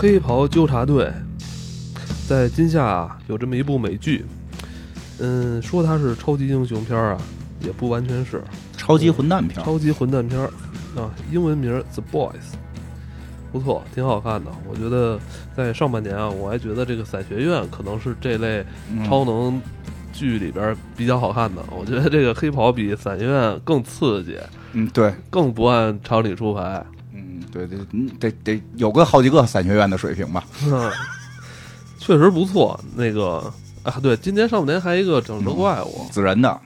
黑袍纠察队在今夏啊有这么一部美剧，嗯，说它是超级英雄片儿啊，也不完全是超级混蛋片儿，超级混蛋片儿啊，英文名儿 The Boys，不错，挺好看的。我觉得在上半年啊，我还觉得这个伞学院可能是这类嗯超能剧里边比较好看的。我觉得这个黑袍比伞学院更刺激，嗯，对，更不按常理出牌。嗯，对对，嗯得得有个好几个伞学院的水平吧。嗯，确实不错。那个啊，对，今年上半年还有一个《整蛇怪物》子人的，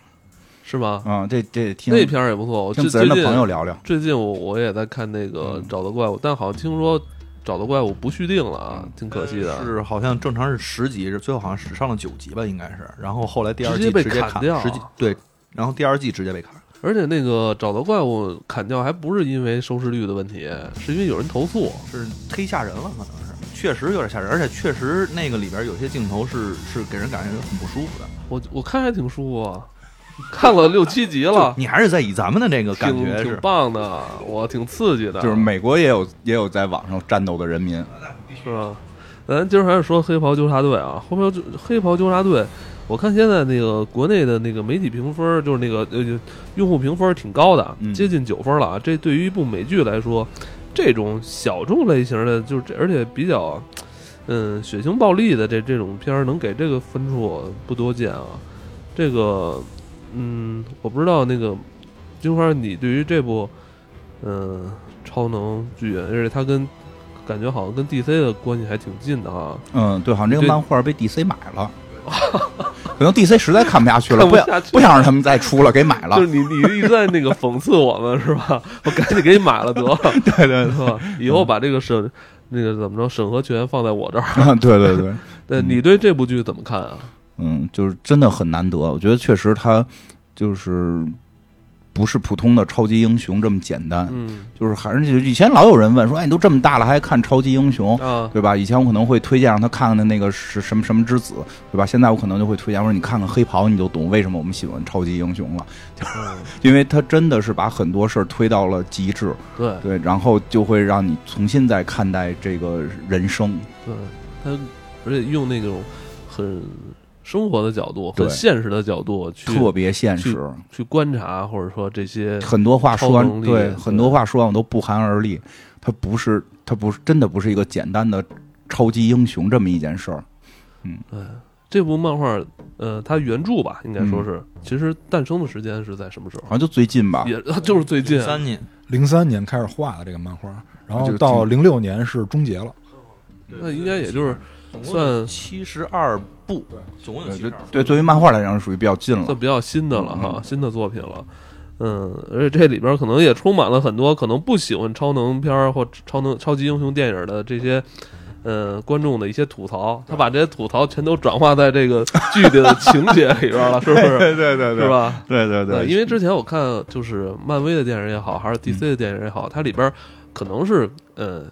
是吗？嗯，这这听那片儿也不错。我最听子人的朋友聊聊。最近我我也在看那个嗯《找的怪物》，但好像听说《找的怪物》不续订了啊，挺可惜的。是好像正常是十集，是最后好像只上了九集吧，应该是。然后后来第二季直接被直接砍掉十集对，然后第二季直接被砍。而且那个《找到怪物》砍掉还不是因为收视率的问题，是因为有人投诉。是忒吓人了，可能是确实有点吓人，而且确实那个里边有些镜头是是给人感觉很不舒服的。我我看还挺舒服啊，看了六七集了，你还是在以咱们的那个感挺挺觉是，棒的，我挺刺激的。就是美国也有也有在网上战斗的人民，是吧？咱今儿还是说黑袍纠察队啊，黑袍纠黑袍纠察队，我看现在那个国内的那个媒体评分，就是那个呃用户评分挺高的，嗯接近九分了啊。这对于一部美剧来说，这种小众类型的，就是这而且比较嗯血腥暴力的这这种片儿，能给这个分数不多见啊。这个嗯，我不知道那个金花，你对于这部嗯超能剧，而且它跟感觉好像跟 DC 的关系还挺近的啊。嗯，对，好像这个漫画被 DC 买了，可能 DC 实在看不下去了，不想不想让他们再出了，给买了就。是你你一直在那个讽刺我们是吧？我赶紧给你买了得了，对对对？以后把这个审那个怎么着审核权放在我这儿。对对对，对你对这部剧怎么看啊？嗯，就是真的很难得。我觉得确实他就是不是普通的超级英雄这么简单，嗯就是还是以前老有人问说，哎，你都这么大了还看超级英雄？啊，对吧？以前我可能会推荐让他看看的那个是什么什么之子，对吧？现在我可能就会推荐我说你看看黑袍，你就懂为什么我们喜欢超级英雄了，嗯 因为他真的是把很多事儿推到了极致，对对，然后就会让你重新再看待这个人生，对，他而且用那种很生活的角度、对。很现实的角度去特别现实，去观察，或者说这些很多话说完，对，对。很多话说完我都不寒而栗。他不是，他不是，真的不是一个简单的超级英雄这么一件事儿。嗯。这部漫画，呃，它原著吧，应该说嗯。是，其实诞生的时间是在什么时候？好？像就最近吧，也 就是最近，三年。零三年开始画的这个漫画，然后到零六年是终结了。那应该也就是算七十二部，总共有对七十二。对，作为漫画来讲是，属于比较近了算。比较新的了嗯哈，新的作品了。嗯，而且这里边可能也充满了很多可能不喜欢超能片儿或超能超级英雄电影的这些。呃，观众的一些吐槽，他把这些吐槽全都转化在这个剧里的情节里边了，是不是？对对对是？吧？对对呃因为之前我看就是漫威的电影也好，还是 DC 的电影也好，它里边可能是呃，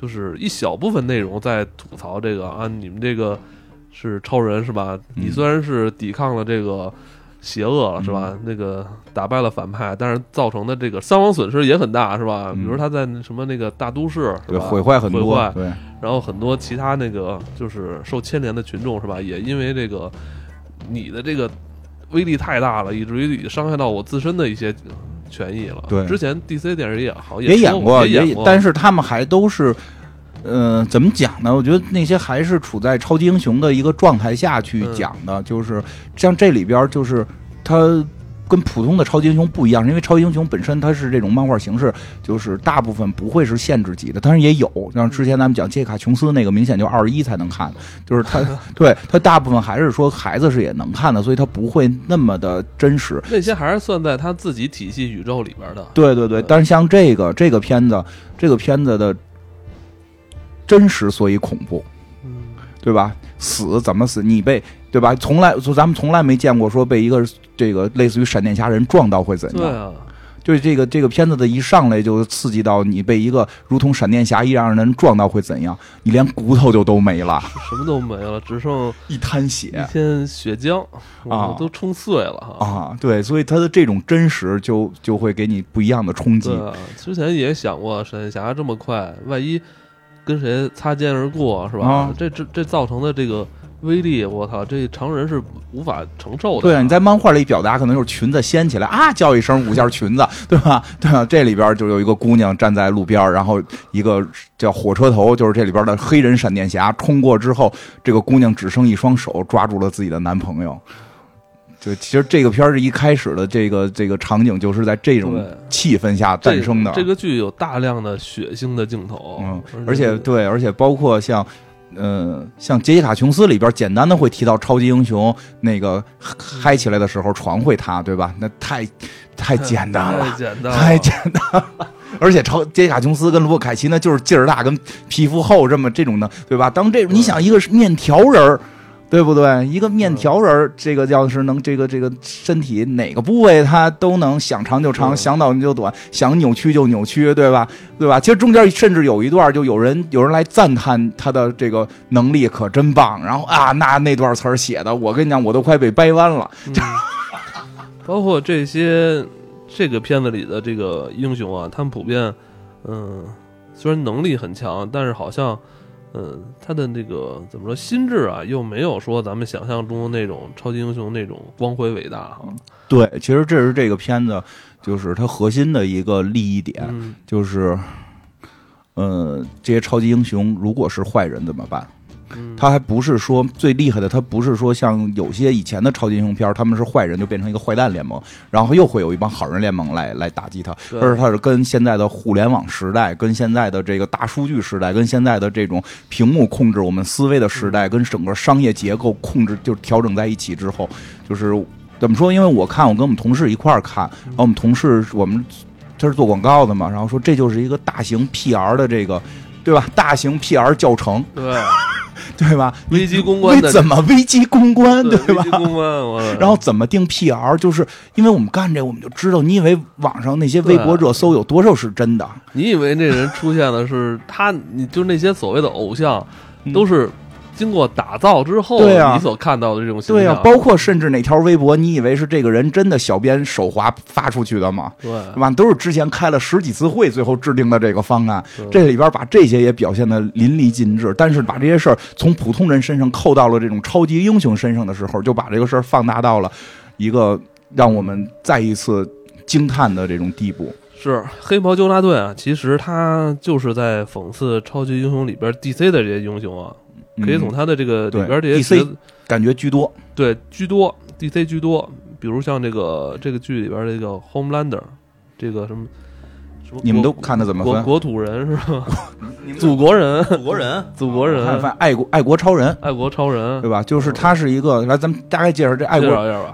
就是一小部分内容在吐槽这个啊，你们这个是超人是吧？你嗯虽然是抵抗了这个邪恶了是吧？那个打败了反派，但是造成的这个伤亡损失也很大是吧？嗯比如他在什么那个大都市是对，吧？毁坏很多毁坏，对，然后很多其他那个就是受牵连的群众是吧？也因为这个你的这个威力太大了，以至于伤害到我自身的一些权益了。对之前 DC 电视也好也演演过，也演过，但是他们还都是。呃，怎么讲呢？我觉得那些还是处在超级英雄的一个状态下去嗯讲的，就是像这里边，就是他跟普通的超级英雄不一样，因为超级英雄本身它是这种漫画形式，就是大部分不会是限制级的，当然也有，像之前咱们讲杰卡琼斯那个，明显就二十一才能看，就是他对他大部分还是说孩子是也能看的，所以他不会那么的真实。那些还是算在他自己体系宇宙里边的。对对对，嗯但是像这个这个片子，这个片子的真实所以恐怖，嗯，对吧？死怎么死？你被对吧？从来就咱们从来没见过说被一个这个类似于闪电侠人撞到会怎样。对啊，就是这个这个片子的一上来就刺激到你被一个如同闪电侠一样的人撞到会怎样？你连骨头就都没了，什么都没了，只剩一滩血一血片血浆，啊都冲碎了哈。啊！对，所以他的这种真实就就会给你不一样的冲击对。啊，之前也想过闪电侠这么快，万一跟谁擦肩而过，是吧？啊这这这造成的这个威力，我操，这常人是无法承受的。对啊，你在漫画里表达可能就是裙子掀起来啊，叫一声五件裙子，对吧？对吧？这里边就有一个姑娘站在路边，然后一个叫火车头，就是这里边的黑人闪电侠冲过之后，这个姑娘只剩一双手抓住了自己的男朋友。就其实这个片儿一开始的这个这个场景，就是在这种气氛下诞生的。这个剧有大量的血腥的镜头，嗯，而且对，而且包括像，呃，像杰西卡琼斯里边简单的会提到超级英雄那个嗨起来的时候床会塌，对吧？那太太简单太了，简单了，太简单了。而且超杰西卡琼斯跟罗伯凯奇那就是劲儿大跟皮肤厚这么这种的，对吧？当这种你想一个是面条人儿。对不对？一个面条人儿，这个要是能这个这个身体哪个部位他都能想长就长，对想短就短，想扭曲就扭曲，对吧？对吧？其实中间甚至有一段，就有人有人来赞叹他的这个能力可真棒，然后啊，那那段词儿写的，我跟你讲，我都快被掰弯了。嗯 包括这些这个片子里的这个英雄啊，他们普遍，嗯，虽然能力很强，但是好像，嗯，他的那个怎么说，心智啊，又没有说咱们想象中那种超级英雄那种光辉伟大哈。对，其实这是这个片子就是它核心的一个利益点，嗯，就是，呃，这些超级英雄如果是坏人怎么办？嗯他还不是说最厉害的，他不是说像有些以前的超级英雄片儿，他们是坏人就变成一个坏蛋联盟，然后又会有一帮好人联盟来来打击他，对而是他是跟现在的互联网时代、跟现在的这个大数据时代、跟现在的这种屏幕控制我们思维的时代，跟整个商业结构控制就调整在一起之后，就是怎么说？因为我看我跟我们同事一块儿看，然后我们同事我们他是做广告的嘛，然后说这就是一个大型 PR 的这个。对吧？大型 PR 教程，对，对吧？危机公关你怎么危机公关，对对吧危机？公关，我然后怎么定 PR，就是因为我们干这，我们就知道，你以为网上那些微博热搜有多少是真的？你以为那人出现的是他？你就那些所谓的偶像，都是经过打造之后，对啊你所看到的这种形象对呀、包括甚至哪条微博，你以为是这个人真的小编手滑发出去的吗？对对吧？都是之前开了十几次会，最后制定的这个方案。这里边把这些也表现的淋漓尽致，但是把这些事儿从普通人身上扣到了这种超级英雄身上的时候，就把这个事儿放大到了一个让我们再一次惊叹的这种地步。是黑袍纠察队啊，其实他就是在讽刺超级英雄里边 DC 的这些英雄啊，可以从嗯他的这个里边这些 DC 感觉居多。对居多 DC 居多，比如像这个这个剧里边这个 Homelander，这个什么什么你们都看的怎么分？国国土人是吧？祖国人，祖国人，祖国人，爱国爱国超人，爱国超人，对吧？就是他是一个，来咱们大概介绍这爱国。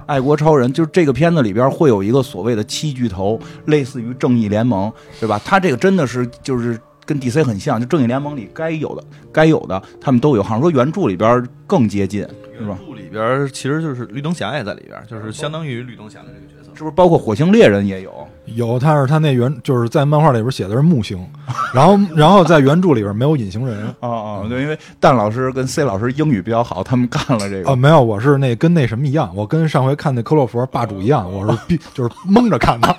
爱国超人，就是这个片子里边会有一个所谓的七巨头，类似于正义联盟，对吧？他这个真的是就是跟 DC 很像，就正义联盟里该有的该有的他们都有，好像说原著里边更接近，是吧？原著里边其实就是绿灯侠也在里边，就是相当于绿灯侠的这个角色。是不是包括火星猎人也有？有，但是他那原就是在漫画里边写的是木星，然后然后在原著里边没有隐形人哦哦，对，因为蛋老师跟 C 老师英语比较好，他们干了这个。啊，没有，我是那跟那什么一样，我跟上回看那科洛弗霸主一样，我是必就是蒙着看的。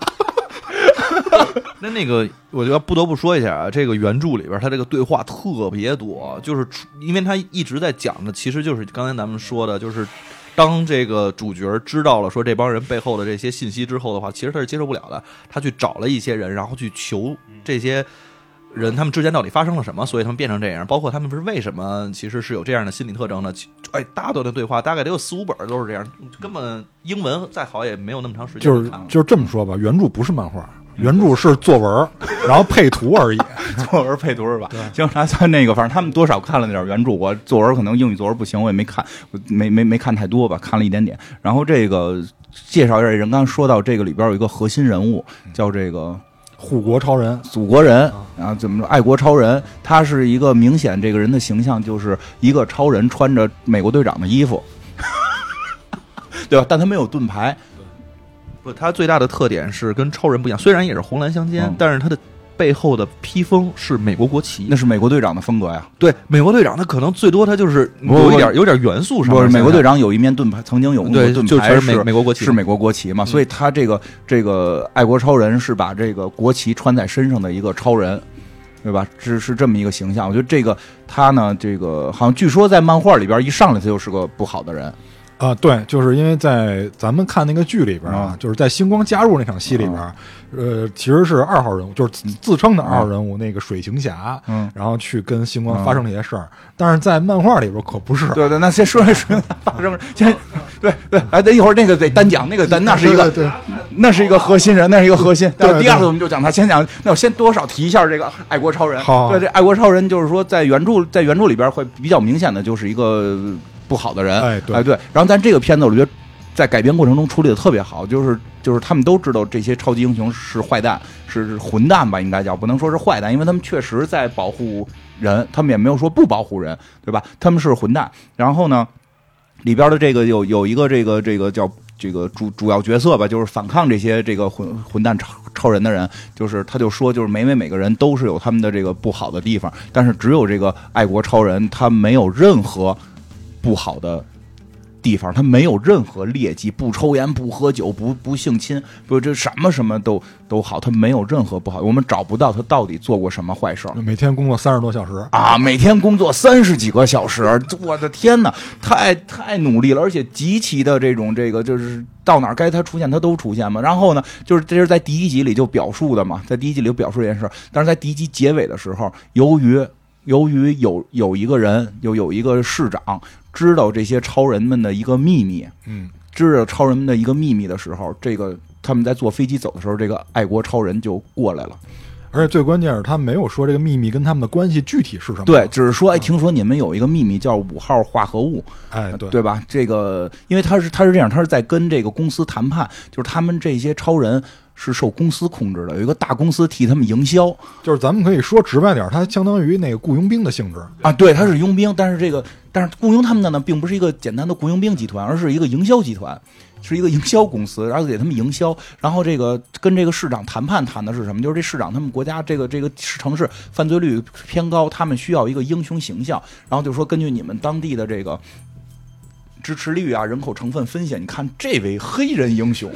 那那个，我觉得不得不说一下啊，这个原著里边他这个对话特别多，就是因为他一直在讲的，其实就是刚才咱们说的，就是当这个主角知道了说这帮人背后的这些信息之后的话，其实他是接受不了的，他去找了一些人，然后去求这些。人他们之间到底发生了什么？所以他们变成这样，包括他们是为什么其实是有这样的心理特征呢？其哎，大段的对话大概得有四五本都是这样，根本英文再好也没有那么长时间就是就是这么说吧，原著不是漫画，原著是作文，然后配图而已。作文配图是吧？行，咱咱那个，反正他们多少看了那点原著，我作文可能英语作文不行，我也没看，没没没看太多吧，看了一点点。然后这个介绍一下人，刚刚说到这个里边有一个核心人物，叫这个护国超人，祖国人，然后怎么说爱国超人，他是一个明显这个人的形象就是一个超人穿着美国队长的衣服，对吧？但他没有盾牌，不，它最大的特点是跟超人不一样，虽然也是红蓝相间，嗯但是它的背后的披风是美国国旗那。是美国队长的风格呀。对，美国队长他可能最多他就是不有一点有点元素上不是面美国队长有一面盾牌，曾经有过对，盾牌是美美国国旗是美国国旗嘛，所以他这个这个爱国超人是把这个国旗穿在身上的一个超人，对吧？是是这么一个形象。我觉得这个他呢，这个好像据说在漫画里边一上来他就是个不好的人，啊，对，就是因为在咱们看那个剧里边啊，就是在星光加入那场戏里边，呃，其实是二号人物，就是自自称的二号人物那个水行侠，嗯，然后去跟星光发生这些事儿，但是在漫画里边可不是，对对，那先说说发生，先 对对，哎，等一会儿那个得单讲，那个单那是一个对对那是一个核心人，那是一个核心。对对第二次我们就讲他，先讲，那我先多少提一下这个爱国超人。好对，这爱国超人就是说在原著在原著里边会比较明显的就是一个不好的人，哎对哎对。然后但这个片子我觉得在改编过程中处理的特别好，就是就是他们都知道这些超级英雄是坏蛋，是是混蛋吧，应该叫不能说是坏蛋，因为他们确实在保护人，他们也没有说不保护人，对吧？他们是混蛋。然后呢，里边的这个有有一个这个这个叫这个主主要角色吧，就是反抗这些这个混混蛋超超人的人，就是他就说，就是每每每个人都是有他们的这个不好的地方，但是只有这个爱国超人，他没有任何不好的。地方他没有任何劣迹，不抽烟，不喝酒，不不性侵，不这什么什么都都好，他没有任何不好。我们找不到他到底做过什么坏事儿。每天工作三十多小时，啊，每天工作三十几个小时，我的天哪，太太努力了，而且极其的这种这个就是到哪儿该他出现他都出现嘛。然后呢，就是这是在第一集里就表述的嘛，在第一集里就表述这件事儿，但是在第一集结尾的时候，由于由于有有一个人有有一个市长知道这些超人们的一个秘密，嗯，知道超人们的一个秘密的时候，这个他们在坐飞机走的时候，这个爱国超人就过来了。而且最关键是他没有说这个秘密跟他们的关系具体是什么，对，，只是说，哎，听说你们有一个秘密叫五号化合物，哎，对，对吧？这个，因为他是他是这样，他是在跟这个公司谈判，就是他们这些超人是受公司控制的，有一个大公司替他们营销就是咱们可以说直白点，它相当于那个雇佣兵的性质，啊，对，它是佣兵，但是这个但是雇佣他们的呢，并不是一个简单的雇佣兵集团，而是一个营销集团。是一个营销公司，然后给他们营销，然后这个跟这个市长谈判谈的是什么？就是这市长他们国家这个这个城市犯罪率偏高，他们需要一个英雄形象，然后就说根据你们当地的这个支持率啊、人口成分分析，你看这位黑人英雄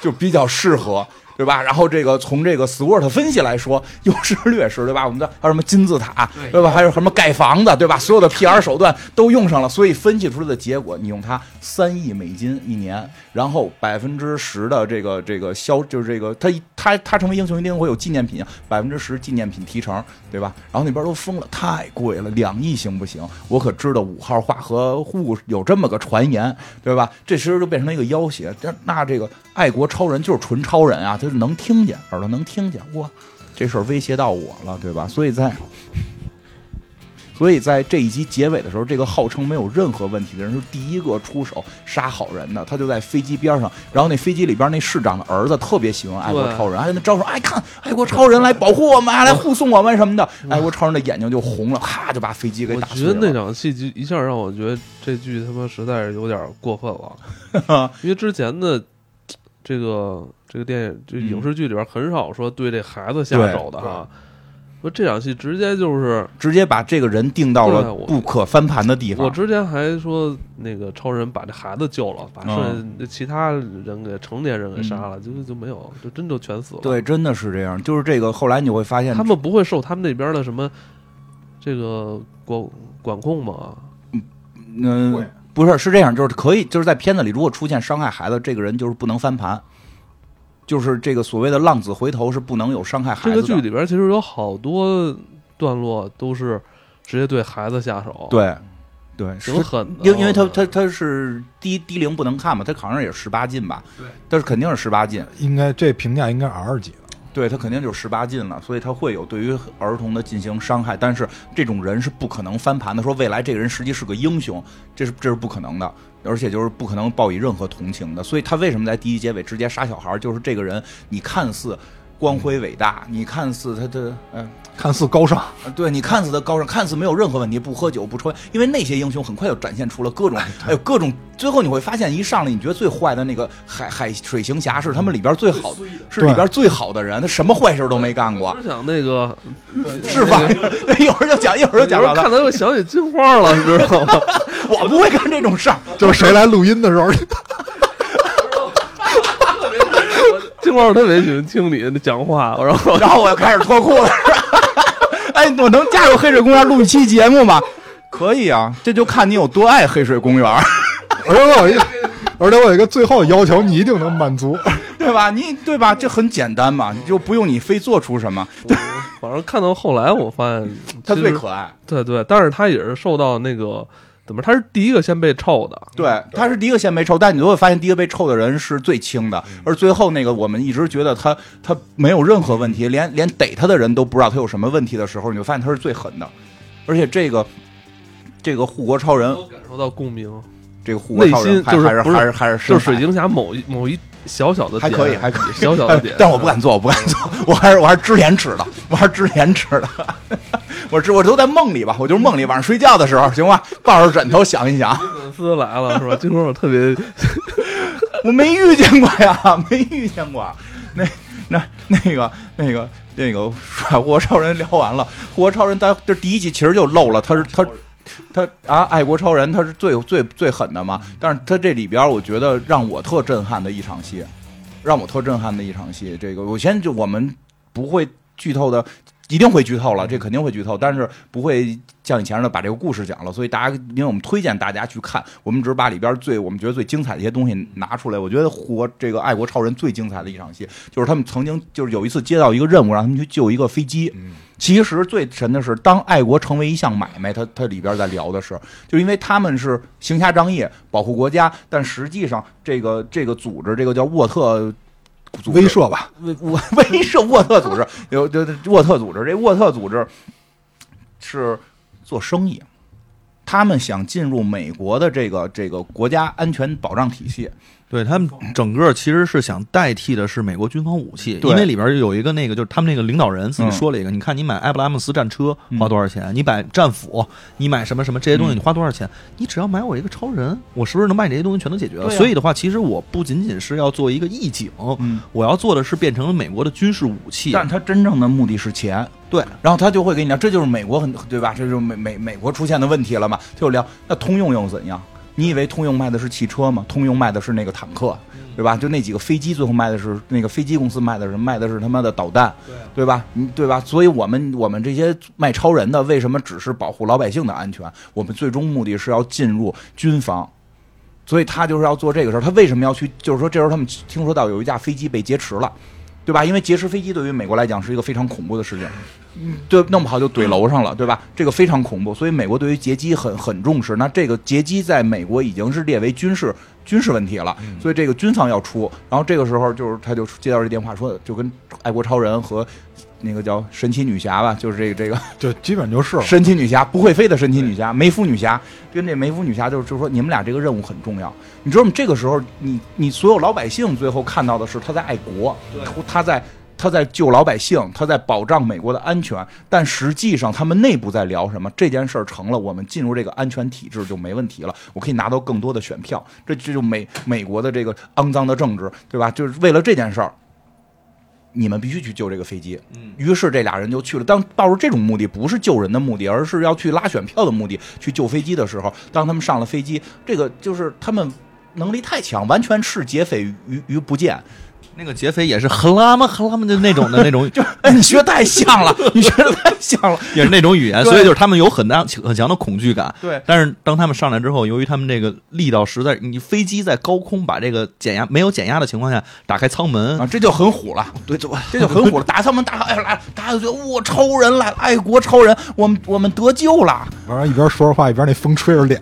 就比较适合。对吧？然后这个从这个 SWOT 分析来说，优势劣势，对吧？我们的还有什么金字塔，对吧？还有什么盖房子，对吧？所有的 PR 手段都用上了，所以分析出来的结果，你用它三亿美金一年，然后百分之十的这个这个销，就是这个它它它成为英雄一定会有纪念品，百分之十纪念品提成，对吧？然后那边都疯了，太贵了，两亿行不行？我可知道五号化合物有这么个传言，对吧？这其实就变成了一个要挟。这那这个爱国超人就是纯超人啊，他是能听见，耳朵能听见，哇，这事儿威胁到我了，对吧？所以在。所以在这一集结尾的时候，这个号称没有任何问题的人是第一个出手杀好人的。他就在飞机边上，然后那飞机里边那市长的儿子特别喜欢爱国超人，还跟他招手，哎，看爱国超人来保护我们，来护送我们什么的。爱国超人的眼睛就红了，咔就把飞机给我打碎了。觉得那场戏就一下让我觉得这剧他妈实在是有点过分了，因为之前的这个这个电影这影视剧里边很少说对这孩子下手的哈。说这场戏直接就是，直接把这个人定到了不可翻盘的地方。我之前还说那个超人把这孩子救了，把剩下其他人给成年人给杀了，就就没有，就真就全死了。对，真的是这样。就是这个，后来你会发现，他们不会受他们那边的什么这个管管控吗？嗯、会不是是这样，就是可以，就是在片子里，如果出现伤害孩子，这个人就是不能翻盘，就是这个所谓的浪子回头是不能有伤害孩子的。这个剧里边其实有好多段落都是直接对孩子下手，，对对是挺狠的。因因为他他他是低低龄不能看嘛，他好像也是十八禁吧？对，但是肯定是十八禁，应该这评价应该 R 级的。对他肯定就是十八禁了，所以他会有对于儿童的进行伤害，但是这种人是不可能翻盘的。说未来这个人实际是个英雄，这是这是不可能的，而且就是不可能报以任何同情的。所以他为什么在第一结尾直接杀小孩？就是这个人，你看似光辉伟大，你看似他的嗯。看似高尚，对你看似他高尚，看似没有任何问题，不喝酒不抽烟，因为那些英雄很快就展现出了各种，还有各种，最后你会发现，一上来你觉得最坏的那个海海水行侠是他们里边最好，是里边最好的人，他什么坏事都没干过，只想那个，是吧？一会儿就讲，一会儿就讲看他又想起金花了，你知道吗？我不会干这种事儿，就是谁来录音的时候，这金光特别喜欢听你的讲话，然后然后我就开始脱裤子。哎，我能加入黑水公园录一期节目吗？可以啊，这就看你有多爱黑水公园，而且我有一个，而且我有一个最后要求，你一定能满足。对吧？你对吧？这很简单嘛，你就不用你非做出什么。反正看到后来，我发现他最可爱，对对，但是他也是受到那个怎么，他是第一个先被臭的，对，他是第一个先被臭，但你都会发现，第一个被臭的人是最轻的，而最后那个我们一直觉得他他没有任何问题，连连逮他的人都不知道他有什么问题的时候，你就发现他是最狠的，而且这个这个护国超人，都感受到共鸣，这个护国超人还还是还是还是就是水晶侠某一某一小小的还可以还可以小小的点，但我不敢做，我不敢做，我还是我还是知廉耻的，我还是知廉耻的。我这我都在梦里吧，我就是梦里晚上睡觉的时候，行吧，抱着枕头想一想，粉丝来了是吧？金光我特别 我没遇见过呀，没遇见过。那那那个那个那个，护国超人聊完了，护国超人他这第一集其实就漏了，他是他。他啊，爱国超人他是最最最狠的嘛，但是他这里边我觉得让我特震撼的一场戏，让我特震撼的一场戏。这个我先就我们不会剧透的，一定会剧透了，这肯定会剧透，但是不会像以前似的把这个故事讲了。所以大家，因为我们推荐大家去看，我们只是把里边最我们觉得最精彩的一些东西拿出来。我觉得活这个爱国超人最精彩的一场戏，就是他们曾经就是有一次接到一个任务，让他们去救一个飞机。其实最神的是，当爱国成为一项买卖，他他里边在聊的是，就因为他们是行侠仗义，保护国家，但实际上这个这个组织，这个叫沃特组织威慑吧，威威威慑沃特组织有这这沃特组织，这沃特组织是做生意，他们想进入美国的这个这个国家安全保障体系。对他们整个其实是想代替的是美国军方武器，因为里边有一个那个就是他们那个领导人自己嗯说了一个，你看你买埃布拉姆斯战车花多少钱，你买战斧，你买什么什么这些东西嗯你花多少钱，你只要买我一个超人，我是不是能把你这些东西全都解决了？啊所以的话，其实我不仅仅是要做一个义警，嗯，我要做的是变成了美国的军事武器。但他真正的目的是钱。对，然后他就会给你讲，这就是美国很对吧？这就是美美美国出现的问题了嘛？他就聊那通用又怎样？你以为通用卖的是汽车吗？通用卖的是那个坦克，对吧？就那几个飞机，最后卖的是那个飞机公司卖的是卖的是他妈的导弹，对吧？嗯，对吧？所以我们我们这些卖超人的，为什么只是保护老百姓的安全？我们最终目的是要进入军方。所以他就是要做这个事儿。他为什么要去？就是说，这时候他们听说到有一架飞机被劫持了，对吧？因为劫持飞机对于美国来讲是一个非常恐怖的事情，嗯，对，弄不好就怼楼上了，对吧？这个非常恐怖，所以美国对于劫机很很重视。那这个劫机在美国已经是列为军事军事问题了，所以这个军方要出。然后这个时候就是他就接到这电话说，就跟爱国超人和那个叫神奇女侠吧，就是这个这个就基本就是了。神奇女侠不会飞的神奇女侠，梅夫女侠跟这梅夫女侠就是就是说你们俩这个任务很重要。你知道吗？这个时候你你所有老百姓最后看到的是他在爱国，他在他在救老百姓，他在保障美国的安全。但实际上他们内部在聊什么？这件事儿成了，我们进入这个安全体制就没问题了，我可以拿到更多的选票。这这就美美国的这个肮脏的政治，对吧？就是为了这件事儿。你们必须去救这个飞机。嗯于是这俩人就去了。当抱着这种目的，不是救人的目的，而是要去拉选票的目的去救飞机的时候，当他们上了飞机，这个就是他们能力太强，完全视劫匪于于不见。那个劫匪也是很拉嘛很拉嘛的那种的那种，就哎，你学的太像了，你学的太像了。也是那种语言，所以就是他们有很大很强的恐惧感。对但是当他们上来之后，由于他们这个力道实在，你飞机在高空把这个减压没有减压的情况下打开舱门，啊，这就很虎了，对，这这就很虎了。打舱门打哎来，大家就觉得哇，超人来了，爱国超人，我们我们得救了。完了，一边说着话，一边那风吹着脸。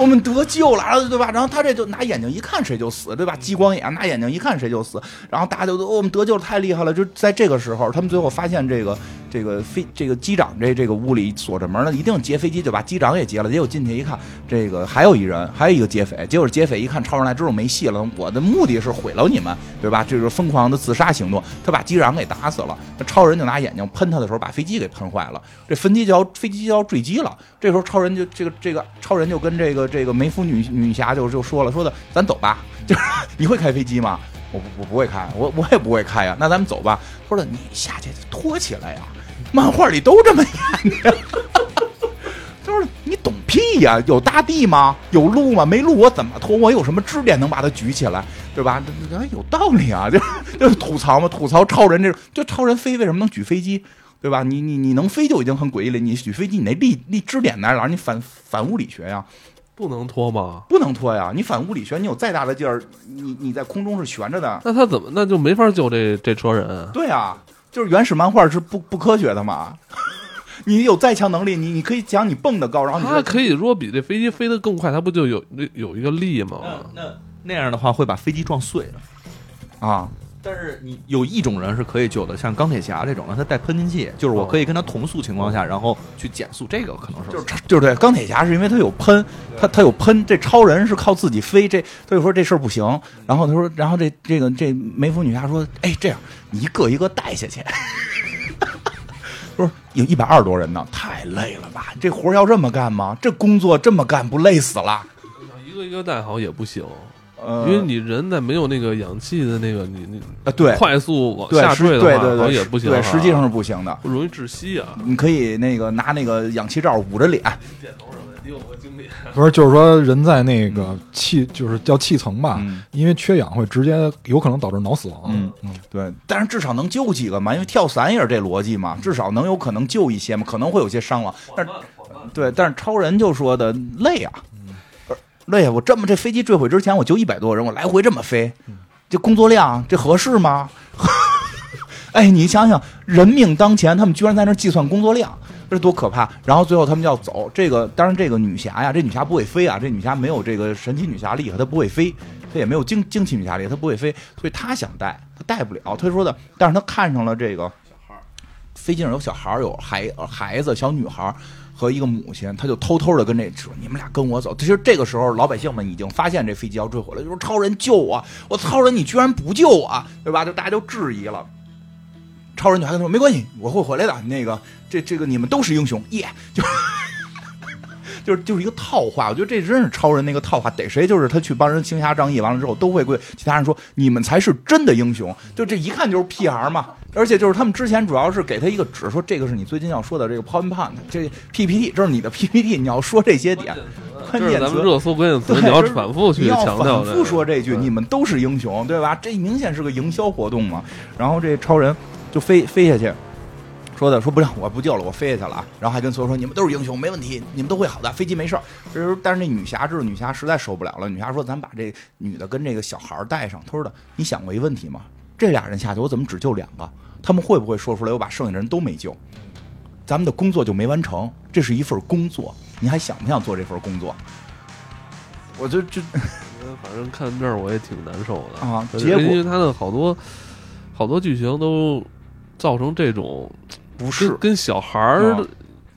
我们得救了，对吧？然后他这就拿眼睛一看谁就死，对吧？激光眼拿眼睛一看谁就死，然后大家就都、哦我们得救了，太厉害了！就在这个时候，他们最后发现这个这个飞这个机长这这个屋里锁着门呢，一定劫飞机，就把机长也劫了。结果进去一看，这个还有一人，还有一个劫匪。结果劫匪一看超人来，之后没戏了，我的目的是毁了你们，对吧？这是疯狂的自杀行动，他把机长给打死了。那超人就拿眼睛喷他的时候，把飞机给喷坏了。这飞机就要飞机就要坠机了。这时候超人就这个这个超人就跟这个这个梅夫女女侠就就说了，说的咱走吧，就是你会开飞机吗？我我不会开，我我也不会开呀。那咱们走吧。说的你下去拖起来呀，漫画里都这么演的。就是你懂屁呀？有大地吗？有路吗？没路我怎么拖？我有什么支点能把它举起来？对吧？这 这有道理啊，就就是吐槽嘛，吐槽超人这种，就超人飞为什么能举飞机？对吧？你你你能飞就已经很诡异了，你举飞机你那力力支点在哪儿？你反反物理学呀，不能拖吗？不能拖呀！你反物理学，你有再大的劲儿，你你在空中是悬着的。那他怎么那就没法救这这车人啊？对啊，就是原始漫画是不不科学的嘛。你有再强能力，你你可以讲你蹦得高，然后你他可以如果比这飞机飞得更快，它不就有有一个力吗？那那样的话会把飞机撞碎了。啊，但是你有一种人是可以救的，像钢铁侠这种的，他带喷气器，就是我可以跟他同速情况下，然后去减速，这个可能是就是就是对钢铁侠是因为他有喷，他他有喷，这超人是靠自己飞，这他就说这事儿不行。然后他说，然后这这个这梅芙女侠说，哎，这样你一个一个带下去。不是有一百二十多人呢，太累了吧？这活要这么干吗？这工作这么干不累死了？一个一个带好也不行，呃，因为你人在没有那个氧气的那个你你啊对快速往下坠的话，对对也不行对，啊，实际上是不行的。容易窒息啊。你可以那个拿那个氧气罩捂着脸，点头什么的，你有过经历？不是，就是说人在那个气，就是叫气层吧，嗯因为缺氧会直接有可能导致脑死亡。嗯嗯对，但是至少能救几个嘛，因为跳伞也是这逻辑嘛，至少能有可能救一些嘛，可能会有些伤亡，但是对，但是超人就说的累啊，呃累啊！我这么这飞机坠毁之前，我就一百多人，我来回这么飞，这工作量这合适吗？哎，你想想，人命当前，他们居然在那计算工作量，这多可怕！然后最后他们就要走，这个当然这个女侠呀，这女侠不会飞啊，这女侠没有这个神奇女侠厉害，她不会飞，她也没有惊惊奇女侠厉害，她不会飞，所以她想带，她带不了。她说的，但是她看上了这个小孩飞机上有小孩儿，有孩孩子，小女孩儿和一个母亲，他就偷偷的跟这说：“你们俩跟我走。”其实这个时候，老百姓们已经发现这飞机要坠毁了，就说：“超人救我！我超人，你居然不救我，对吧？”就大家就质疑了。超人就还跟他说：“没关系，我会回来的。那个，这这个你们都是英雄，耶、就就是就是一个套话，我觉得这真是超人那个套话，逮谁就是他去帮人行侠仗义，完了之后都会对其他人说你们才是真的英雄，就这一看就是屁孩嘛。而且就是他们之前主要是给他一个纸，说这个是你最近要说的这个 PowerPoint，这 PPT，这是你的 PPT，你要说这些点，关键词。热搜关键词，你要反复去强调反复说这句，嗯你们都是英雄，对吧？这明显是个营销活动嘛。然后这超人就飞飞下去，说的说不让，我不救了，我飞下去了啊。然后还跟所有人说你们都是英雄，没问题，你们都会好的，飞机没事儿。但是那女侠知道女侠实在受不了了，女侠说咱把这女的跟这个小孩儿带上。他说的，你想过一问题吗？这俩人下去，我怎么只救两个？他们会不会说出来，我把剩下的人都没救？咱们的工作就没完成，这是一份工作，你还想不想做这份工作？我就这反正看这儿我也挺难受的啊结果因为他的好多好多剧情都造成这种不是。跟跟小孩儿、嗯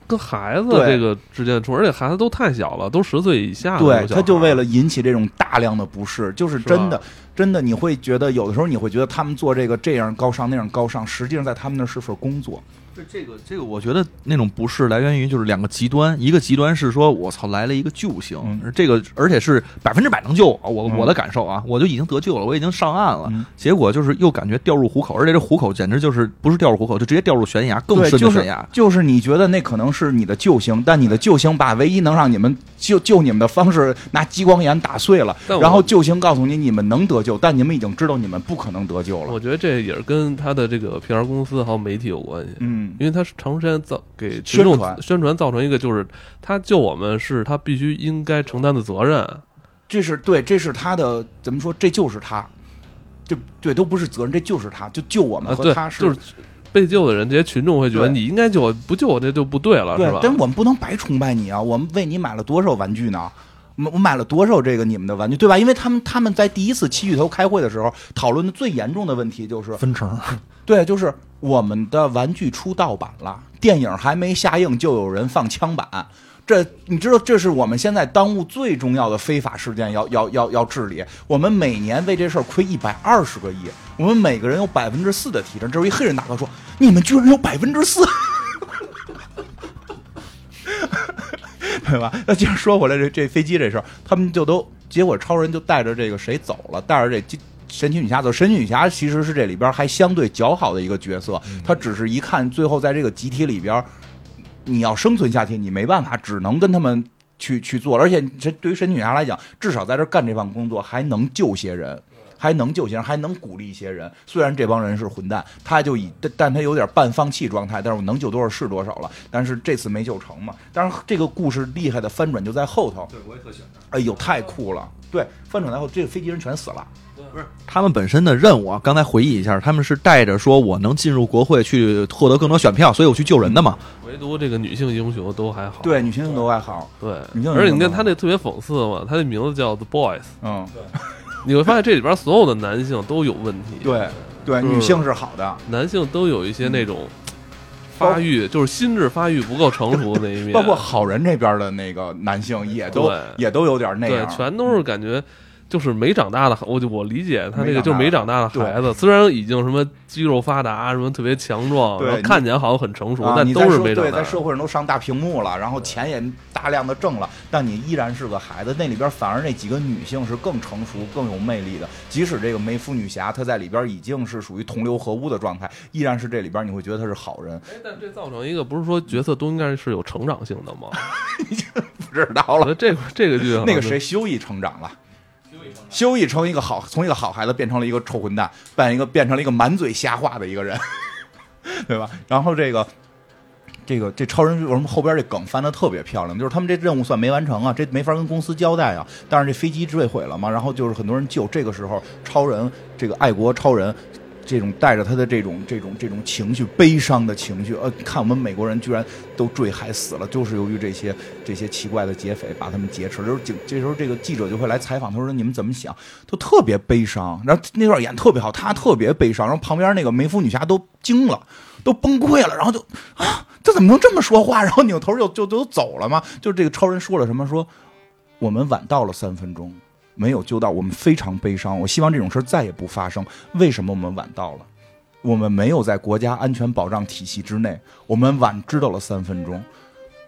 跟孩子这个之间的冲突，而且孩子都太小了，都十岁以下的对，他就为了引起这种大量的不适，就是是真的，真的，你会觉得有的时候你会觉得他们做这个这样高尚那样高尚，实际上在他们那儿是份工作。对这个这个，我觉得那种不适来源于就是两个极端，一个极端是说我操来了一个救星，嗯这个而且是百分之百能救我，我嗯我的感受啊，我就已经得救了，我已经上岸了，嗯结果就是又感觉掉入虎口，而且这虎口简直就是不是掉入虎口，就直接掉入悬崖，更深的悬崖。就是你觉得那可能是你的救星，但你的救星把唯一能让你们救救你们的方式拿激光眼打碎了，然后救星告诉你你们能得救，但你们已经知道你们不可能得救了我。觉得这也是跟他的这个 PR 公司还有媒体有关系。嗯，因为他是长时间造给群众宣传宣传造成一个就是他救我们是他必须应该承担的责任，这是对，这是他的怎么说？这就是他，这对都不是责任，这就是他，就救我们和他，就是被救的人，这些群众会觉得你应该救我，不救我这就不对了，是吧？，对但我们不能白崇拜你啊！我们为你买了多少玩具呢？我我买了多少这个你们的玩具，对吧？因为他们他们在第一次七巨头开会的时候讨论的最严重的问题就是，分成，对，就是我们的玩具出盗版了，电影还没下映就有人放枪版。这你知道，这是我们现在当务最重要的非法事件要要要要治理。我们每年为这事儿亏一百二十个亿，我们每个人有百分之四的提成。这时候一黑人大哥说：“你们居然有百分之四！” 对吧？那接着说回来，这这飞机这事儿，他们就都结果超人就带着这个谁走了，带着这机神奇女侠走。神奇女侠其实是这里边还相对较好的一个角色，她只是一看最后在这个集体里边，你要生存下去，你没办法，只能跟他们去去做。而且这对于神奇女侠来讲，至少在这干这份工作还能救些人。还能救些人，还能鼓励一些人。虽然这帮人是混蛋，他就以但但他有点半放弃状态，但是我能救多少是多少了。但是这次没救成嘛。当然，这个故事厉害的翻转就在后头。对，我也特喜欢哎呦，太酷了！对，翻转在后，这个飞机人全死了。不是他们本身的任务啊，刚才回忆一下，他们是带着说我能进入国会去获得更多选票，所以我去救人的嘛。唯独这个女性英雄都还好。对，女性都还好。对，女性而且你看他那特别讽刺嘛，他那名字叫 The Boys，嗯，你会发现这里边所有的男性都有问题。对对，嗯女性是好的。男性都有一些那种发育，就是心智发育不够成熟的那一面，包括好人这边的那个男性也都也都有点那对样，，全都是感觉就是没长大的，我就我理解他那个就是没长大的孩子，虽然已经什么肌肉发达，什么特别强壮，对然后看起来好像很成熟，啊，但你都是没长对，在。社会上都上大屏幕了，然后钱也大量的挣了，但你依然是个孩子。那里边反而那几个女性是更成熟、更有魅力的。即使这个梅夫女侠她在里边已经是属于同流合污的状态，依然是这里边你会觉得她是好人。哎，但这造成一个不是说角色都应该是有成长性的吗？不知道了，这个这个剧那个谁修一成长了。修一成一个好，从一个好孩子变成了一个臭混蛋，扮一个变成了一个满嘴瞎话的一个人，对吧？然后这个这个这超人为什么后边这梗翻的特别漂亮？就是他们这任务算没完成啊，这没法跟公司交代啊。但是这飞机坠毁了嘛，然后就是很多人救。这个时候，超人这个爱国超人。这种带着他的这种这种这种情绪，悲伤的情绪，呃，看我们美国人居然都坠海死了，就是由于这些这些奇怪的劫匪把他们劫持。就是警，这时候这个记者就会来采访，他说：“你们怎么想？”都特别悲伤。然后那段演特别好，他特别悲伤。然后旁边那个梅夫女侠都惊了，都崩溃了，然后就啊，他怎么能这么说话？然后扭头就就就走了嘛。就是这个超人说了什么？说我们晚到了三分钟。没有救到，我们非常悲伤。我希望这种事再也不发生。为什么我们晚到了？我们没有在国家安全保障体系之内，我们晚知道了三分钟。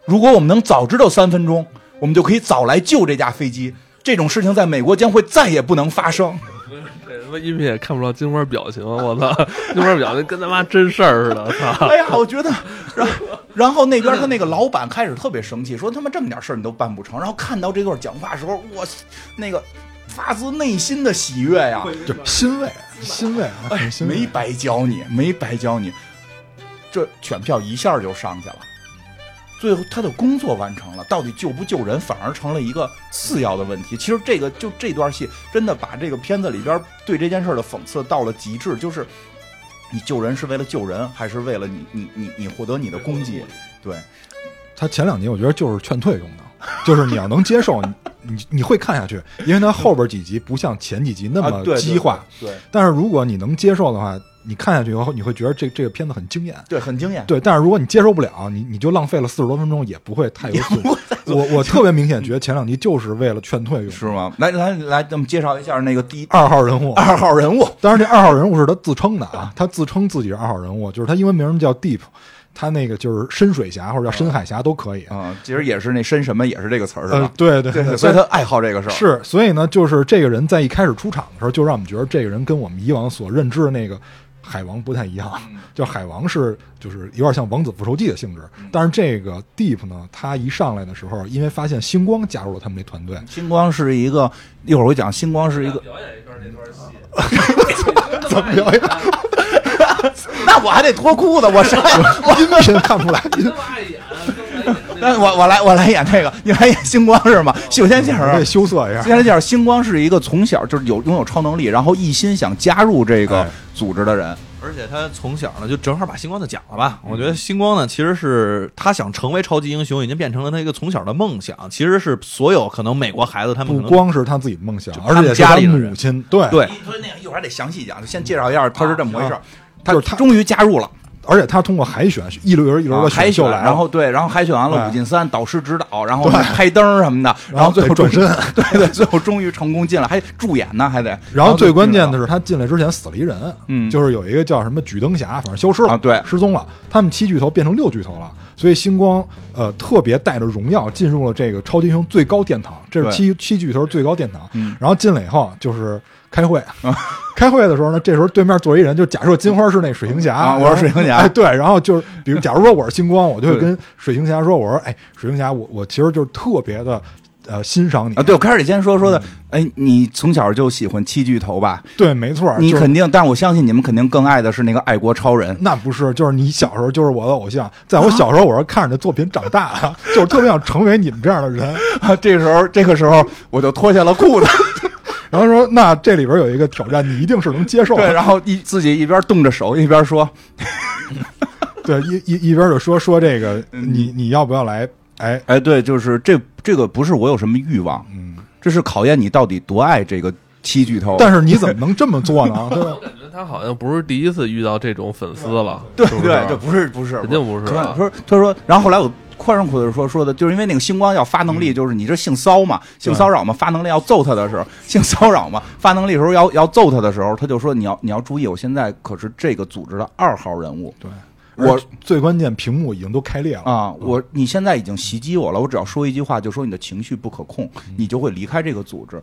如果我们能早知道三分钟，我们就可以早来救这架飞机。这种事情在美国将会再也不能发生。这他妈音频也看不到金花表情，我操，金花表情跟他妈真事儿似的，操！哎呀，我觉得，然后然后那边他那个老板开始特别生气，说他妈这么点事儿你都办不成。然后看到这段讲话的时候，我那个发自内心的喜悦呀！就欣慰，欣慰啊，哎没白教你，没白教你，这选票一下就上去了。最后他的工作完成了，到底救不救人反而成了一个次要的问题。其实这个就这段戏真的把这个片子里边对这件事的讽刺到了极致，就是你救人是为了救人，还是为了你你你你获得你的功绩？对，他前两集我觉得就是劝退用的，就是你要能接受，你你你会看下去，因为他后边几集不像前几集那么啊对激化。对但是如果你能接受的话，你看下去以后，你会觉得这这个片子很惊艳。对，很惊艳。对，但是如果你接受不了，你你就浪费了四十多分钟，也不会太有损。我我特别明显觉得前两集就是为了劝退用的。是吗？来来来，咱们介绍一下那个第二号人物，二号人物。当然这二号人物是他自称的啊，他自称自己是二号人物，就是他英文名叫 Deep，他那个就是深水侠或者叫深海侠都可以。啊、其实也是那深什么也是这个词儿是吧？，呃对对对对，所以他爱好这个事儿。是，所以呢，就是这个人在一开始出场的时候，就让我们觉得这个人跟我们以往所认知的那个海王不太一样。就海王是就是有点像王子复仇记的性质，但是这个 Deep 呢，他一上来的时候，因为发现星光加入了他们这团队，星光是一个，一会儿我讲，星光是一个，表演一段那段戏，怎么表演？那我还得脱裤子，我上，音频看不出来，那 那我我来我来演这个，你来演星光是吗？首先介绍我得，羞涩一下。先来介绍，星光是一个从小就是有拥有超能力，然后一心想加入这个哎组织的人。而且他从小呢，就正好把星光的讲了吧。我觉得星光呢，其实是他想成为超级英雄，已经变成了他一个从小的梦想。其实是所有可能美国孩子他们不光是他自己的梦想，而且是他家里的母亲对对所以那个一会儿还得详细讲，先介绍一下他是这么回事儿。他就是他终于加入了，而且他通过海选一轮一轮海选，然后对，然后海选完了五进三，导师指导，然后拍灯什么的，然后最后转身，对对，最后终于成功进来，还助演呢，还得。然后最关键的是，他进来之前死了一人，嗯。就是有一个叫什么举灯侠，反正消失了，啊对。失踪了。他们七巨头变成六巨头了，所以星光呃特别带着荣耀进入了这个超级英雄最高殿堂，这是七七巨头最高殿堂。嗯。然后进来以后就是开会，开会的时候呢，这时候对面坐一人，就假设金花是那水行侠，啊我是水行侠哎，对，然后就是比如假如说我是星光，我就会跟水行侠说，我说哎，水行侠，我我其实就是特别的。呃欣赏你啊，对，我开始先说说的，哎，你从小就喜欢七巨头吧？对，没错，你肯定，但是我相信你们肯定更爱的是那个爱国超人。那不是，就是你小时候就是我的偶像，在我小时候我是看着这作品长大的，就是特别想成为你们这样的人。啊，这个时候，这个时候我就脱下了裤子，然后说，那这里边有一个挑战，你一定是能接受对，的。然后一自己一边动着手一边说，对，一一一边就说说这个，你你要不要来？哎，哎，对，就是这这个不是我有什么欲望，嗯，这是考验你到底多爱这个七巨头。但是你怎么能这么做呢？对吧我？感觉他好像不是第一次遇到这种粉丝了，对不对，这不是不是，肯定不是他啊说他说，然后后来我宽上裤子说说的，就是因为那个星光要发能嗯力，就是你这性骚嘛，性骚扰嘛，发能力要揍他的时候，性骚扰嘛，发能力的时候要 要揍他的时候，他就说你要你要注意，我现在可是这个组织的二号人物。对，我最关键，屏幕已经都开裂了。啊，我你现在已经袭击我了，我只要说一句话，就说你的情绪不可控，嗯你就会离开这个组织。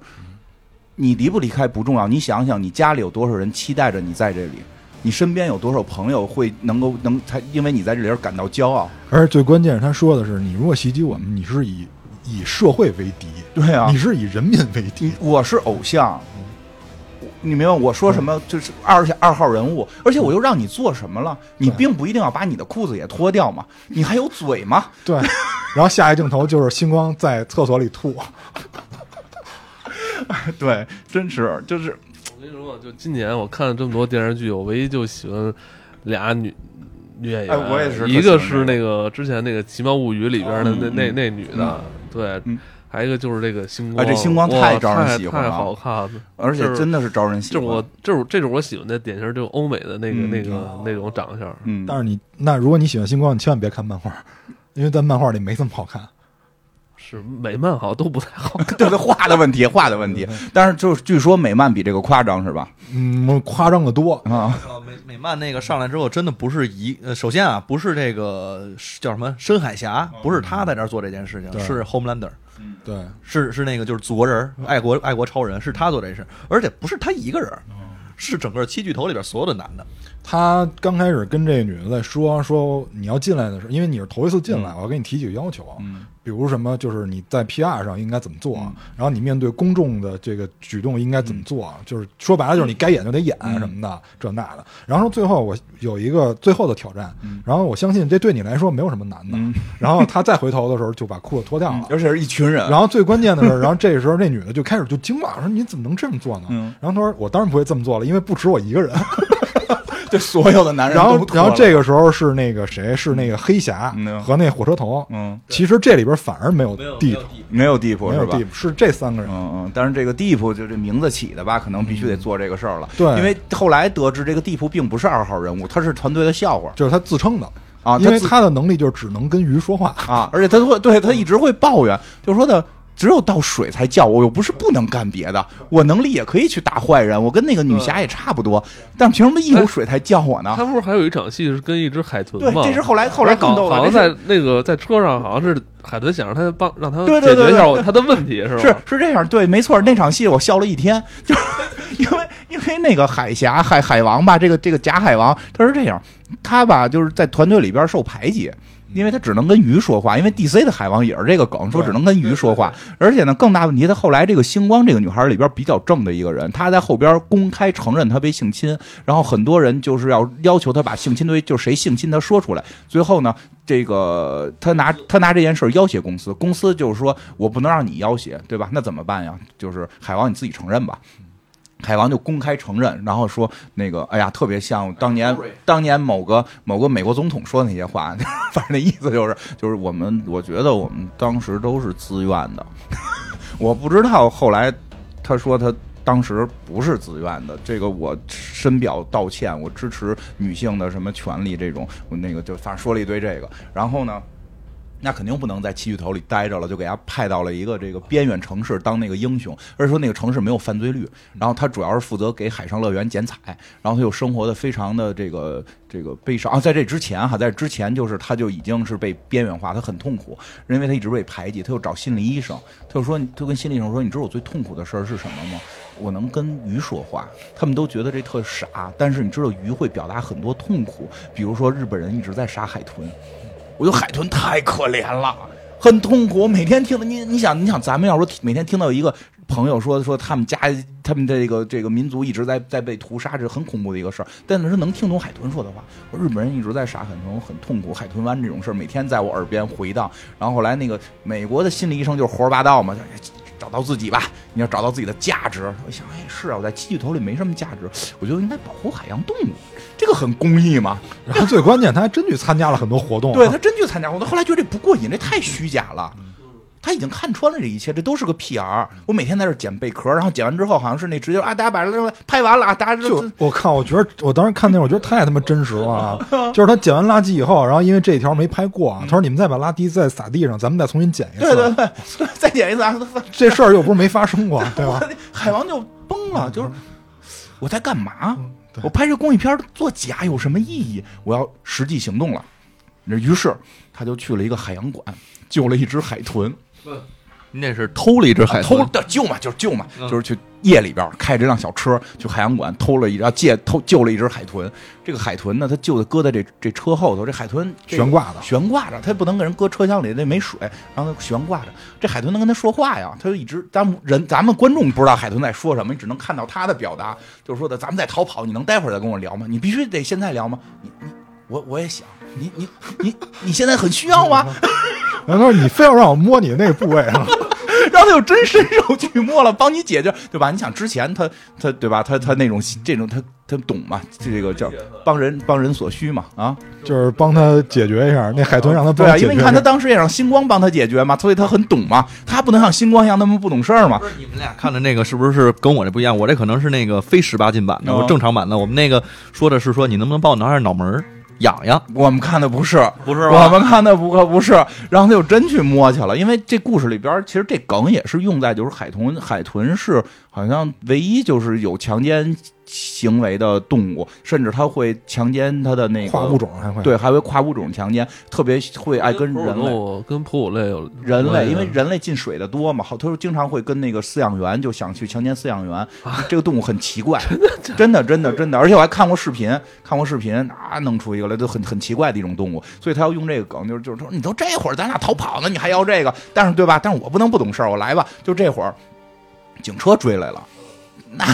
你离不离开不重要，你想想，你家里有多少人期待着你在这里？你身边有多少朋友会能够能才因为你在这里而感到骄傲？而最关键是，他说的是，你如果袭击我们，你是以以社会为敌，对啊你，是以人民为敌。我是偶像，你明白我说什么？就是二二号人物，而且我又让你做什么了？你并不一定要把你的裤子也脱掉嘛，你还有嘴吗？对，然后下一镜头就是星光在厕所里吐。对，真是就是我跟你说，就今年我看了这么多电视剧，我唯一就喜欢俩女女演员，哎我也是一个是那个之前那个《奇妙物语》里边的那、嗯那那女的，对，嗯还有一个就是这个星光，啊这星光太招人喜欢了太好看了，而且真的是招人喜欢。这是我这是这是我喜欢的典型，就是欧美的那个、嗯那个那种长相，嗯，但是你那如果你喜欢星光，你千万别看漫画，因为在漫画里没这么好看。是美漫好像都不太好看。对对，画的问题，画的问题。但是就是据说美漫比这个夸张是吧？嗯，夸张的多。啊，呃美美漫那个上来之后，真的不是一呃，首先啊，不是这个叫什么深海侠，不是他在这儿做这件事情，对是 Homelander，对，是是那个就是祖国人儿，爱国爱国超人，是他做这事，而且不是他一个人，是整个七巨头里边所有的男的。他刚开始跟这个女的在说说你要进来的时候，因为你是头一次进来，我要给你提几个要求，嗯比如什么就是你在 PR 上应该怎么做，然后你面对公众的这个举动应该怎么做，就是说白了就是你该演就得演什么的、这那的。然后最后我有一个最后的挑战，然后我相信这对你来说没有什么难的。嗯然后他再回头的时候就把裤子脱掉了。而且是一群人。然后最关键的是，然后这个时候那女的就开始就惊了，说你怎么能这么做呢？嗯然后他说我当然不会这么做了，因为不止我一个人。对 所有的男人然后然后这个时候是那个谁，是那个黑侠嗯和那火车头。嗯，其实这里边反而没有 deep，没有地铺没有是吧是这三个人。嗯嗯，但是这个地铺就这名字起的吧，可能必须得做这个事儿了。对因为后来得知这个地铺并不是二号人物，他是团队的笑话就是他自称的啊，因为他的能力就只能跟鱼说话。啊，而且他会对他一直会抱怨，就说的只有倒水才叫我，又不是不能干别的，我能力也可以去打坏人，我跟那个女侠也差不多，但凭什么一有水才叫我呢？他不是还有一场戏是跟一只海豚吗对，这是后来后来更好逗了，好像在那个在车上，好像是海豚想让他帮让他对对对解决一下他的问题，是吧？是是这样，对，没错，那场戏我笑了一天，就是 因为因为那个海侠海海王吧，这个这个假海王他是这样，他吧就是在团队里边受排挤。因为他只能跟鱼说话，因为 DC 的海王也是这个梗，说只能跟鱼说话。而且呢，更大问题，他后来这个星光这个女孩里边比较正的一个人，她在后边公开承认她被性侵，然后很多人就是要要求她把性侵对就是谁性侵她说出来。最后呢，这个他拿他拿这件事要挟公司，公司就是说我不能让你要挟，对吧？那怎么办呀？就是海王你自己承认吧。海王就公开承认，然后说那个，哎呀，特别像当年当年某个某个美国总统说的那些话，反正那意思就是就是我们，我觉得我们当时都是自愿的，我不知道后来他说他当时不是自愿的，这个我深表道歉，我支持女性的什么权利这种，我那个就反正说了一堆这个，然后呢。那肯定不能在七巨头里待着了，就给他派到了一个这个边远城市当那个英雄，而且说那个城市没有犯罪率，然后他主要是负责给海上乐园剪彩，然后他又生活的非常的这个这个悲伤啊。在这之前哈，在之前就是他就已经是被边缘化，他很痛苦，因为他一直被排挤，他又找心理医生，他就说，他跟心理医生说，你知道我最痛苦的事儿是什么吗？我能跟鱼说话，他们都觉得这特傻，但是你知道鱼会表达很多痛苦，比如说日本人一直在杀海豚。我觉得海豚太可怜了，很痛苦。每天听的你，你想，你想，咱们要说每天听到一个朋友说说他们家他们这个这个民族一直在在被屠杀，这是很恐怖的一个事儿。但是能听懂海豚说的话，日本人一直在杀海豚，很痛苦。海豚湾这种事儿每天在我耳边回荡。然后后来那个美国的心理医生就是胡说八道嘛，找到自己吧，你要找到自己的价值。我想，哎，是啊，我在七巨头里没什么价值，我觉得应该保护海洋动物，这个很公益嘛。然后最关键，他还真去参加了很多活动啊。对他真去参加活动，后来觉得这不过瘾，这太虚假了。他已经看穿了这一切，这都是个 PR。我每天在这捡贝壳，然后捡完之后，好像是那直接啊，大家把这拍完了啊，大家就我靠，我觉得我当时看那，我觉得太他妈真实了啊！就是他捡完垃圾以后，然后因为这条没拍过啊，他说你们再把垃圾再撒地上，咱们再重新捡一次。对对对，再捡一次啊！这事儿又不是没发生过，对吧？海王就崩了，就是我在干嘛？我拍这公益片做假有什么意义？我要实际行动了。于是他就去了一个海洋馆，救了一只海豚。那是偷了一只海豚，偷的救嘛，就是救嘛，就是去夜里边开这辆小车去海洋馆偷了一，然后借偷救了一只海豚。这个海豚呢，它救的搁在这这车后头，这海豚悬挂着，悬挂着，他不能给人搁车厢里，那没水，然后他悬挂着。这海豚能跟他说话呀，它就一直，咱们人咱们观众不知道海豚在说什么，你只能看到它的表达，就是说的，咱们在逃跑，你能待会儿再跟我聊吗？你必须得现在聊吗？你你我我也想，你你你你现在很需要吗？难道你非要让我摸你那个部位啊，然后他就真伸手去摸了，帮你解决，对吧？你想之前他他对吧？他他那种这种他他懂嘛？这个叫帮人帮人所需嘛？啊，就是帮他解决一下那海豚，让他对啊，因为你看他当时也让星光帮他解决嘛，所以他很懂嘛。他不能像星光一样那么不懂事儿嘛。不是你们俩看的那个是不是跟我这不一样？我这可能是那个非十八禁版的，我正常版的。我们那个说的是说你能不能帮我挠下脑门儿？痒痒，我们看的不是，不是，我们看的不可不是，然后他就真去摸去了，因为这故事里边其实这梗也是用在就是海豚，海豚是好像唯一就是有强奸。行为的动物，甚至它会强奸它的那个跨物种，还会。对，还会跨物种强奸，特别会爱跟人类。跟哺乳类有人类，因为人类进水的多嘛，好，他说经常会跟那个饲养员就想去强奸饲养员，这个动物很奇怪，真的真的。真的，而且我还看过视频，看过视频啊，弄出一个来都很很奇怪的一种动物，所以他要用这个梗，就是就是说，你都这会儿咱俩逃跑呢，你还要这个，但是对吧？但是我不能不懂事儿，我来吧，就这会儿，警车追来了，那。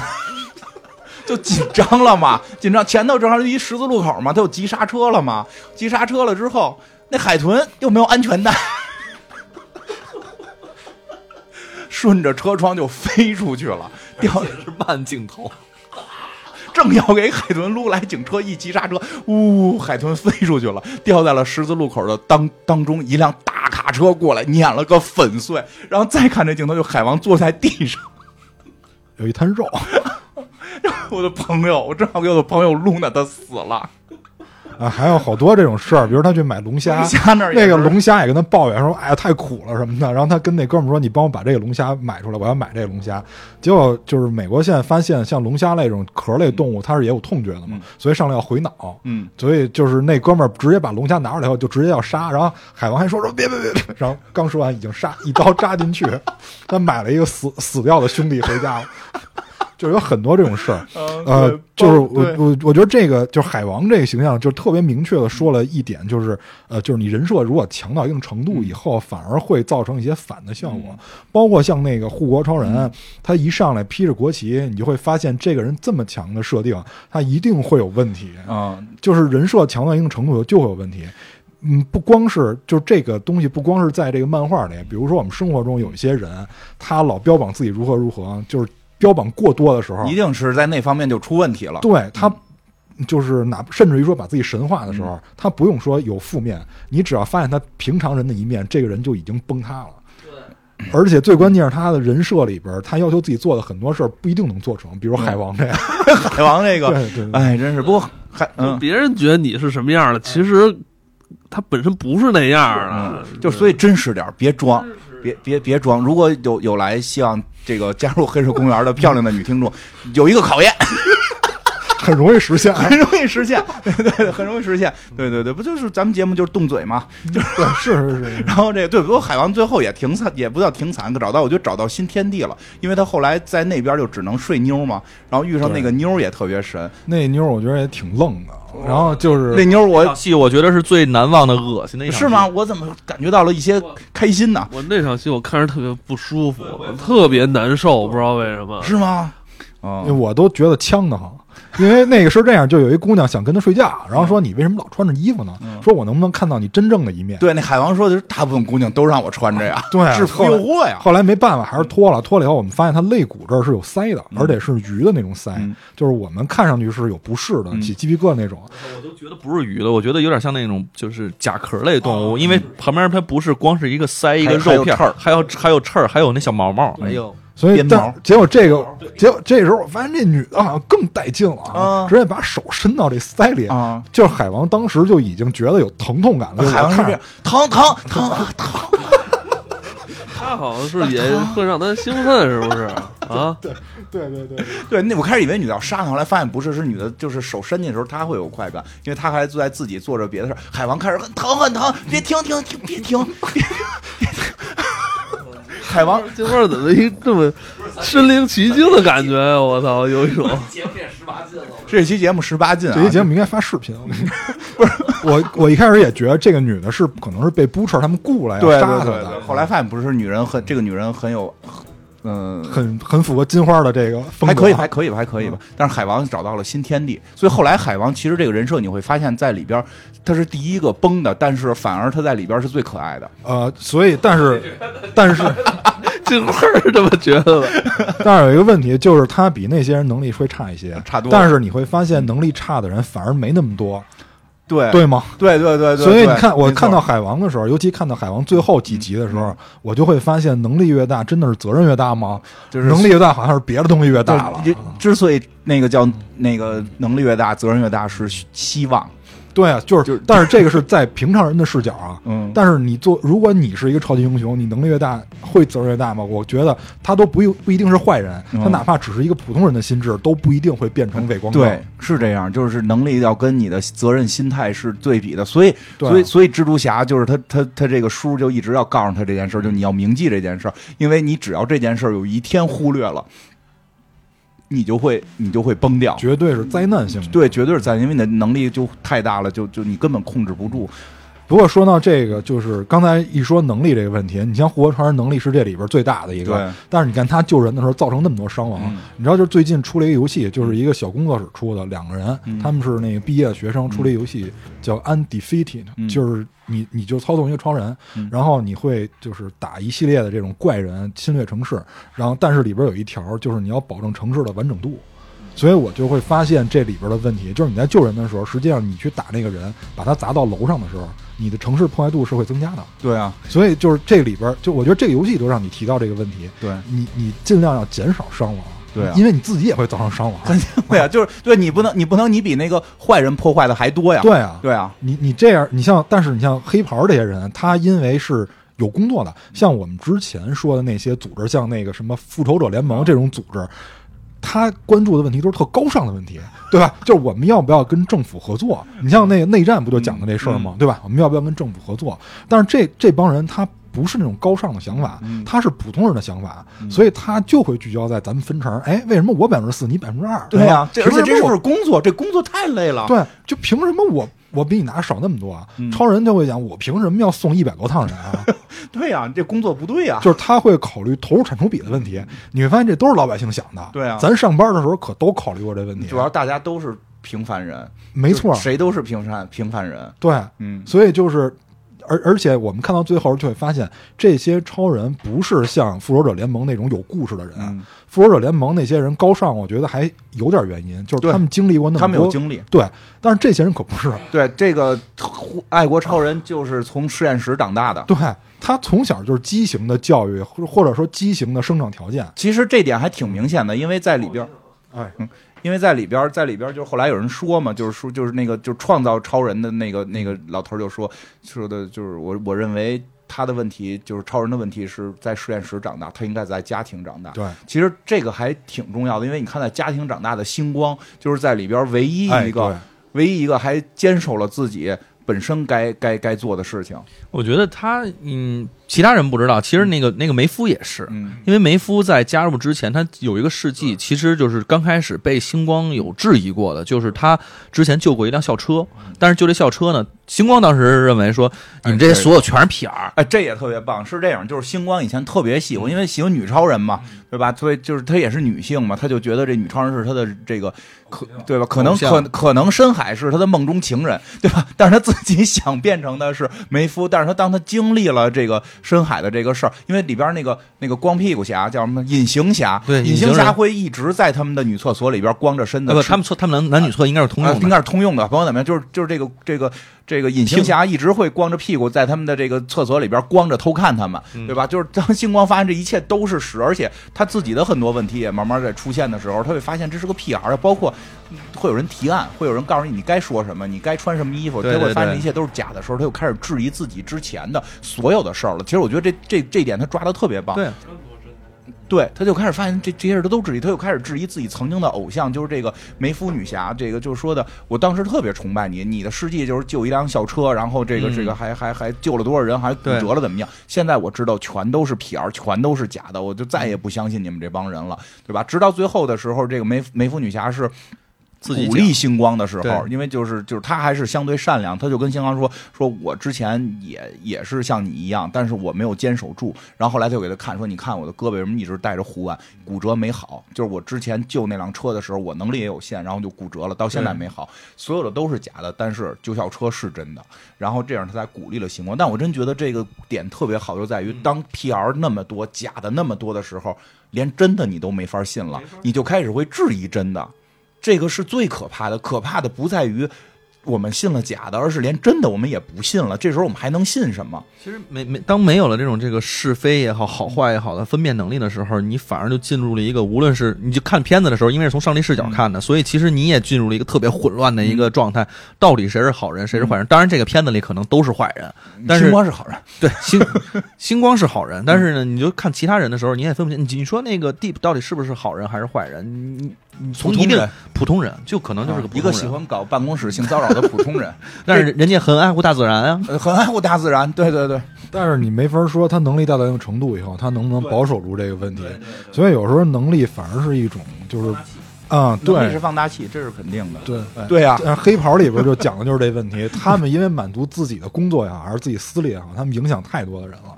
就紧张了嘛，紧张前头正好就一十字路口嘛，他就急刹车了嘛，急刹车了之后，那海豚又没有安全带，顺着车窗就飞出去了，掉的是慢镜头，正要给海豚撸来，警车一急刹车，呜，海豚飞出去了，掉在了十字路口的当当中，一辆大卡车过来碾了个粉碎，然后再看这镜头，就海王坐在地上，有一滩肉。我的朋友，我正好给我的朋友露娜，他死了啊！还有好多这种事儿，比如他去买龙虾，那个龙虾也跟他抱怨说：“哎呀，太苦了什么的。”然后他跟那哥们说：“你帮我把这个龙虾买出来，我要买这个龙虾。”结果就是美国现在发现，像龙虾类这种壳类动物，它是也有痛觉的嘛，所以上来要回脑。嗯，所以就是那哥们儿直接把龙虾拿出来以后，就直接要杀。然后海王还说：“说别别别！”然后刚说完，已经杀一刀扎进去，他买了一个死死掉的兄弟回家了。就有很多这种事儿，呃，就是我我我觉得这个就是海王这个形象，就特别明确的说了一点，就是呃，就是你人设如果强到一定程度以后，反而会造成一些反的效果。包括像那个护国超人，他一上来披着国旗，你就会发现这个人这么强的设定，他一定会有问题啊。就是人设强到一定程度就会有问题。嗯，不光是就这个东西，不光是在这个漫画里，比如说我们生活中有一些人，他老标榜自己如何如何，就是。标榜过多的时候，一定是在那方面就出问题了。对他，就是哪甚至于说把自己神化的时候，他不用说有负面，你只要发现他平常人的一面，这个人就已经崩塌了。对，而且最关键是他的人设里边，他要求自己做的很多事儿不一定能做成，比如海王这样，海王这个，对对，哎，真是不过海，别人觉得你是什么样的，其实他本身不是那样的，就所以真实点，别装。别别别装！如果有有来希望这个加入黑水公园的漂亮的女听众，有一个考验，很容易实现。很容易实现，对对对，很容易实现，对对对，不就是咱们节目就是动嘴嘛？就，是是是是，然后这个对，不过海王最后也挺惨，也不叫挺惨，找到我觉得找到新天地了，因为他后来在那边就只能睡妞嘛，然后遇上那个妞也特别神，那妞我觉得也挺愣的。然后就是那妞我这场戏我觉得是最难忘的恶心的一场是吗？？我怎么感觉到了一些开心呢？我那场戏我看着特别不舒服，特别难受，不知道为什么。是吗？啊因为我都觉得呛得慌，因为那个是这样，就有一姑娘想跟他睡觉，然后说你为什么老穿着衣服呢？说我能不能看到你真正的一面？对，那海王说的是大部分姑娘都让我穿着呀，对啊制服诱惑呀。后来没办法，还是脱了。脱了以后，我们发现他肋骨这儿是有腮的，而且是鱼的那种腮，嗯就是我们看上去是有不适的，嗯起鸡皮疙瘩那种。我都觉得不是鱼的，我觉得有点像那种就是甲壳类动物，因为旁边它不是光是一个鳃一个肉片还有还有刺儿，还有那小毛毛。哎呦，所以但结果这个，结果这时候我发现这女的好像更带劲了啊直接把手伸到这腮里啊！就是海王当时就已经觉得有疼痛感了。海王是这样，疼疼疼疼，他好像是也会让他兴奋，是不是啊？对对对对，对，那我开始以为女的要杀他，后来发现不是，是女的，就是手伸进的时候她会有快感，因为她还在自己做着别的事儿。海王开始很疼很疼，别停停停，别停别停。海王这块儿怎么一这么身临其境的感觉呀？我操，有一种这期节目十八禁啊，这期节目应该发视频。不是我，我一开始也觉得这个女的是可能是被 Butcher 他们雇来杀她的对对对，，后来发现不是，女人很这个女人很有，嗯、很很符合金花的这个风格，还可以，还可以吧，还可以吧。但是海王找到了新天地，所以后来海王其实这个人设你会发现在里边他是第一个崩的，但是反而他在里边是最可爱的。呃，所以但是 但是 金花是这么觉得的。但是有一个问题，就是他比那些人能力会差一些，差多但是你会发现能力差的人反而没那么多，对对吗？对对对对，所以你看，我看到海王的时候，尤其看到海王最后几集的时候，我就会发现，能力越大，真的是责任越大吗？就是能力越大，好像是别的东西越大了。之所以那个叫那个能力越大，责任越大，是希望。对啊，就是，就是 但是这个是在平常人的视角啊。嗯但是你做，如果你是一个超级英雄，你能力越大，会责任越大吗？我觉得他都不一不一定是坏人，嗯他哪怕只是一个普通人的心智，都不一定会变成伪光正。对，是这样，就是能力要跟你的责任心态是对比的，所以，对啊所以，所以蜘蛛侠就是他，他，他这个叔就一直要告诉他这件事儿，就你要铭记这件事儿，因为你只要这件事儿有一天忽略了，你就会，你就会崩掉。绝对是灾难性的。对，绝对是在，因为你的能力就太大了，就就你根本控制不住。不过说到这个，就是刚才一说能力这个问题，你像复活超人能力是这里边最大的一个对，但是你看他救人的时候造成那么多伤亡，嗯你知道，就是最近出了一个游戏，就是一个小工作室出的，两个人，嗯他们是那个毕业的学生，出了一个游戏叫 Undefeated，、嗯就是你你就操纵一个超人，嗯然后你会就是打一系列的这种怪人侵略城市，然后但是里边有一条就是你要保证城市的完整度。所以我就会发现这里边的问题，就是你在救人的时候，实际上你去打那个人，把他砸到楼上的时候，你的城市破坏度是会增加的。对啊，所以就是这里边，就我觉得这个游戏都让你提到这个问题，对，你你尽量要减少伤亡，对啊因为你自己也会造成伤亡。对啊，就是对你不能，你不能，你比那个坏人破坏的还多呀。对啊，对啊，你你这样，你像，但是你像黑袍这些人，他因为是有工作的，像我们之前说的那些组织，像那个什么复仇者联盟这种组织。他关注的问题都是特高尚的问题，对吧？就是我们要不要跟政府合作？你像那个内战不就讲的这事儿吗？对吧？我们要不要跟政府合作？但是这这帮人他不是那种高尚的想法，嗯他是普通人的想法，所以他就会聚焦在咱们分成。哎，为什么我百分之四，你百分之二？对呀、而且这是凭什么我不是工作？这工作太累了。对，就凭什么我我比你拿少那么多啊？嗯超人就会讲，我凭什么要送一百多趟人啊？对呀、这工作不对呀、就是他会考虑投入产出比的问题。你会发现这都是老百姓想的。对啊咱上班的时候可都考虑过这问题。主要大家都是平凡人，没错，谁都是平凡平凡人。对，嗯，所以就是。而而且我们看到最后就会发现，这些超人不是像复仇者联盟那种有故事的人。嗯复仇者联盟那些人高尚，我觉得还有点原因，就是他们经历过那么多，他们有经历。对，但是这些人可不是。对，这个爱国超人就是从实验室长大的。对他从小就是畸形的教育，或或者说畸形的生长条件。其实这点还挺明显的，因为在里边，哎，因为在里边，在里边就是后来有人说嘛，就是说就是那个就创造超人的那个那个老头儿就说说的就是我我认为他的问题就是超人的问题是在实验室长大，他应该在家庭长大。对，其实这个还挺重要的，因为你看在家庭长大的星光，就是在里边唯一哎一个、对唯一一个还坚守了自己本身该该该做的事情。我觉得他，嗯，其他人不知道，其实那个那个梅夫也是，嗯。因为梅夫在加入之前，他有一个事迹，其实就是刚开始被星光有质疑过的，就是他之前救过一辆校车，但是救这校车呢，星光当时认为说，你们这些所有全是屁眼儿。哎，这也特别棒，是这样，就是星光以前特别喜欢，因为喜欢女超人嘛，对吧？所以就是她也是女性嘛，他就觉得这女超人是他的这个可对吧？可能可可能深海是他的梦中情人，对吧？但是他自己想变成的是梅夫，但是他当他经历了这个深海的这个事儿，因为里边那个那个光屁股侠叫什么隐形侠，对隐形侠会一直在他们的女厕所里边光着身子他们厕，他们男男女厕应该是通用的，该是通用的。朋友怎么样？就是就是这个这个这个隐形侠一直会光着屁股在他们的这个厕所里边光着偷看他们，嗯对吧？就是当星光发现这一切都是屎，而且他自己的很多问题也慢慢在出现的时候，他会发现这是个 PR，包括会有人提案，会有人告诉你你该说什么，你该穿什么衣服，结果发现一切都是假的时候，他又开始质疑自己之前的所有的事儿了。其实我觉得这这这点他抓的特别棒。对，对，他就开始发现这这些事他都质疑，他又开始质疑自己曾经的偶像，就是这个梅夫女侠，这个就是说的，我当时特别崇拜你，你的事迹就是救一辆校车，然后这个、嗯这个还还还救了多少人，还骨折了怎么样？现在我知道全都是屁儿全都是假的，我就再也不相信你们这帮人了，对吧？直到最后的时候，这个梅梅夫女侠是自己鼓励星光的时候，因为就是就是他还是相对善良，他就跟星光说说，我之前也也是像你一样，但是我没有坚守住。然后后来他就给他看说，你看我的胳膊为什么一直带着护腕，骨折没好，就是我之前救那辆车的时候，我能力也有限，然后就骨折了，到现在没好。所有的都是假的，但是救校车是真的。然后这样他才鼓励了星光。但我真觉得这个点特别好，就在于当 PR 那么多假的那么多的时候，连真的你都没法信了，你就开始会质疑真的。这个是最可怕的，可怕的不在于我们信了假的，而是连真的我们也不信了。这时候我们还能信什么？其实没没当没有了这种这个是非也好、好坏也好的分辨能力的时候，你反而就进入了一个无论是你就看片子的时候，因为是从上帝视角看的，所以其实你也进入了一个特别混乱的一个状态。到底谁是好人，谁是坏人？当然，这个片子里可能都是坏人，但是星光是好人，对星 星光是好人，但是呢，你就看其他人的时候，你也分不清。你你说那个 Deep 到底是不是好人还是坏人？你你从一定普通人普通人，就可能就是个普通人一个喜欢搞办公室性骚扰的普通人，但是人家很爱护大自然啊。呃 很爱护大自然。对对对，但是你没法说他能力大到一定程度以后，他能不能保守住这个问题。所以有时候能力反而是一种，就是啊、能力是对放大器，这是肯定的。对。对呀、但黑袍里边就讲的就是这问题，他们因为满足自己的工作也好，还是自己私利也好，他们影响太多的人了。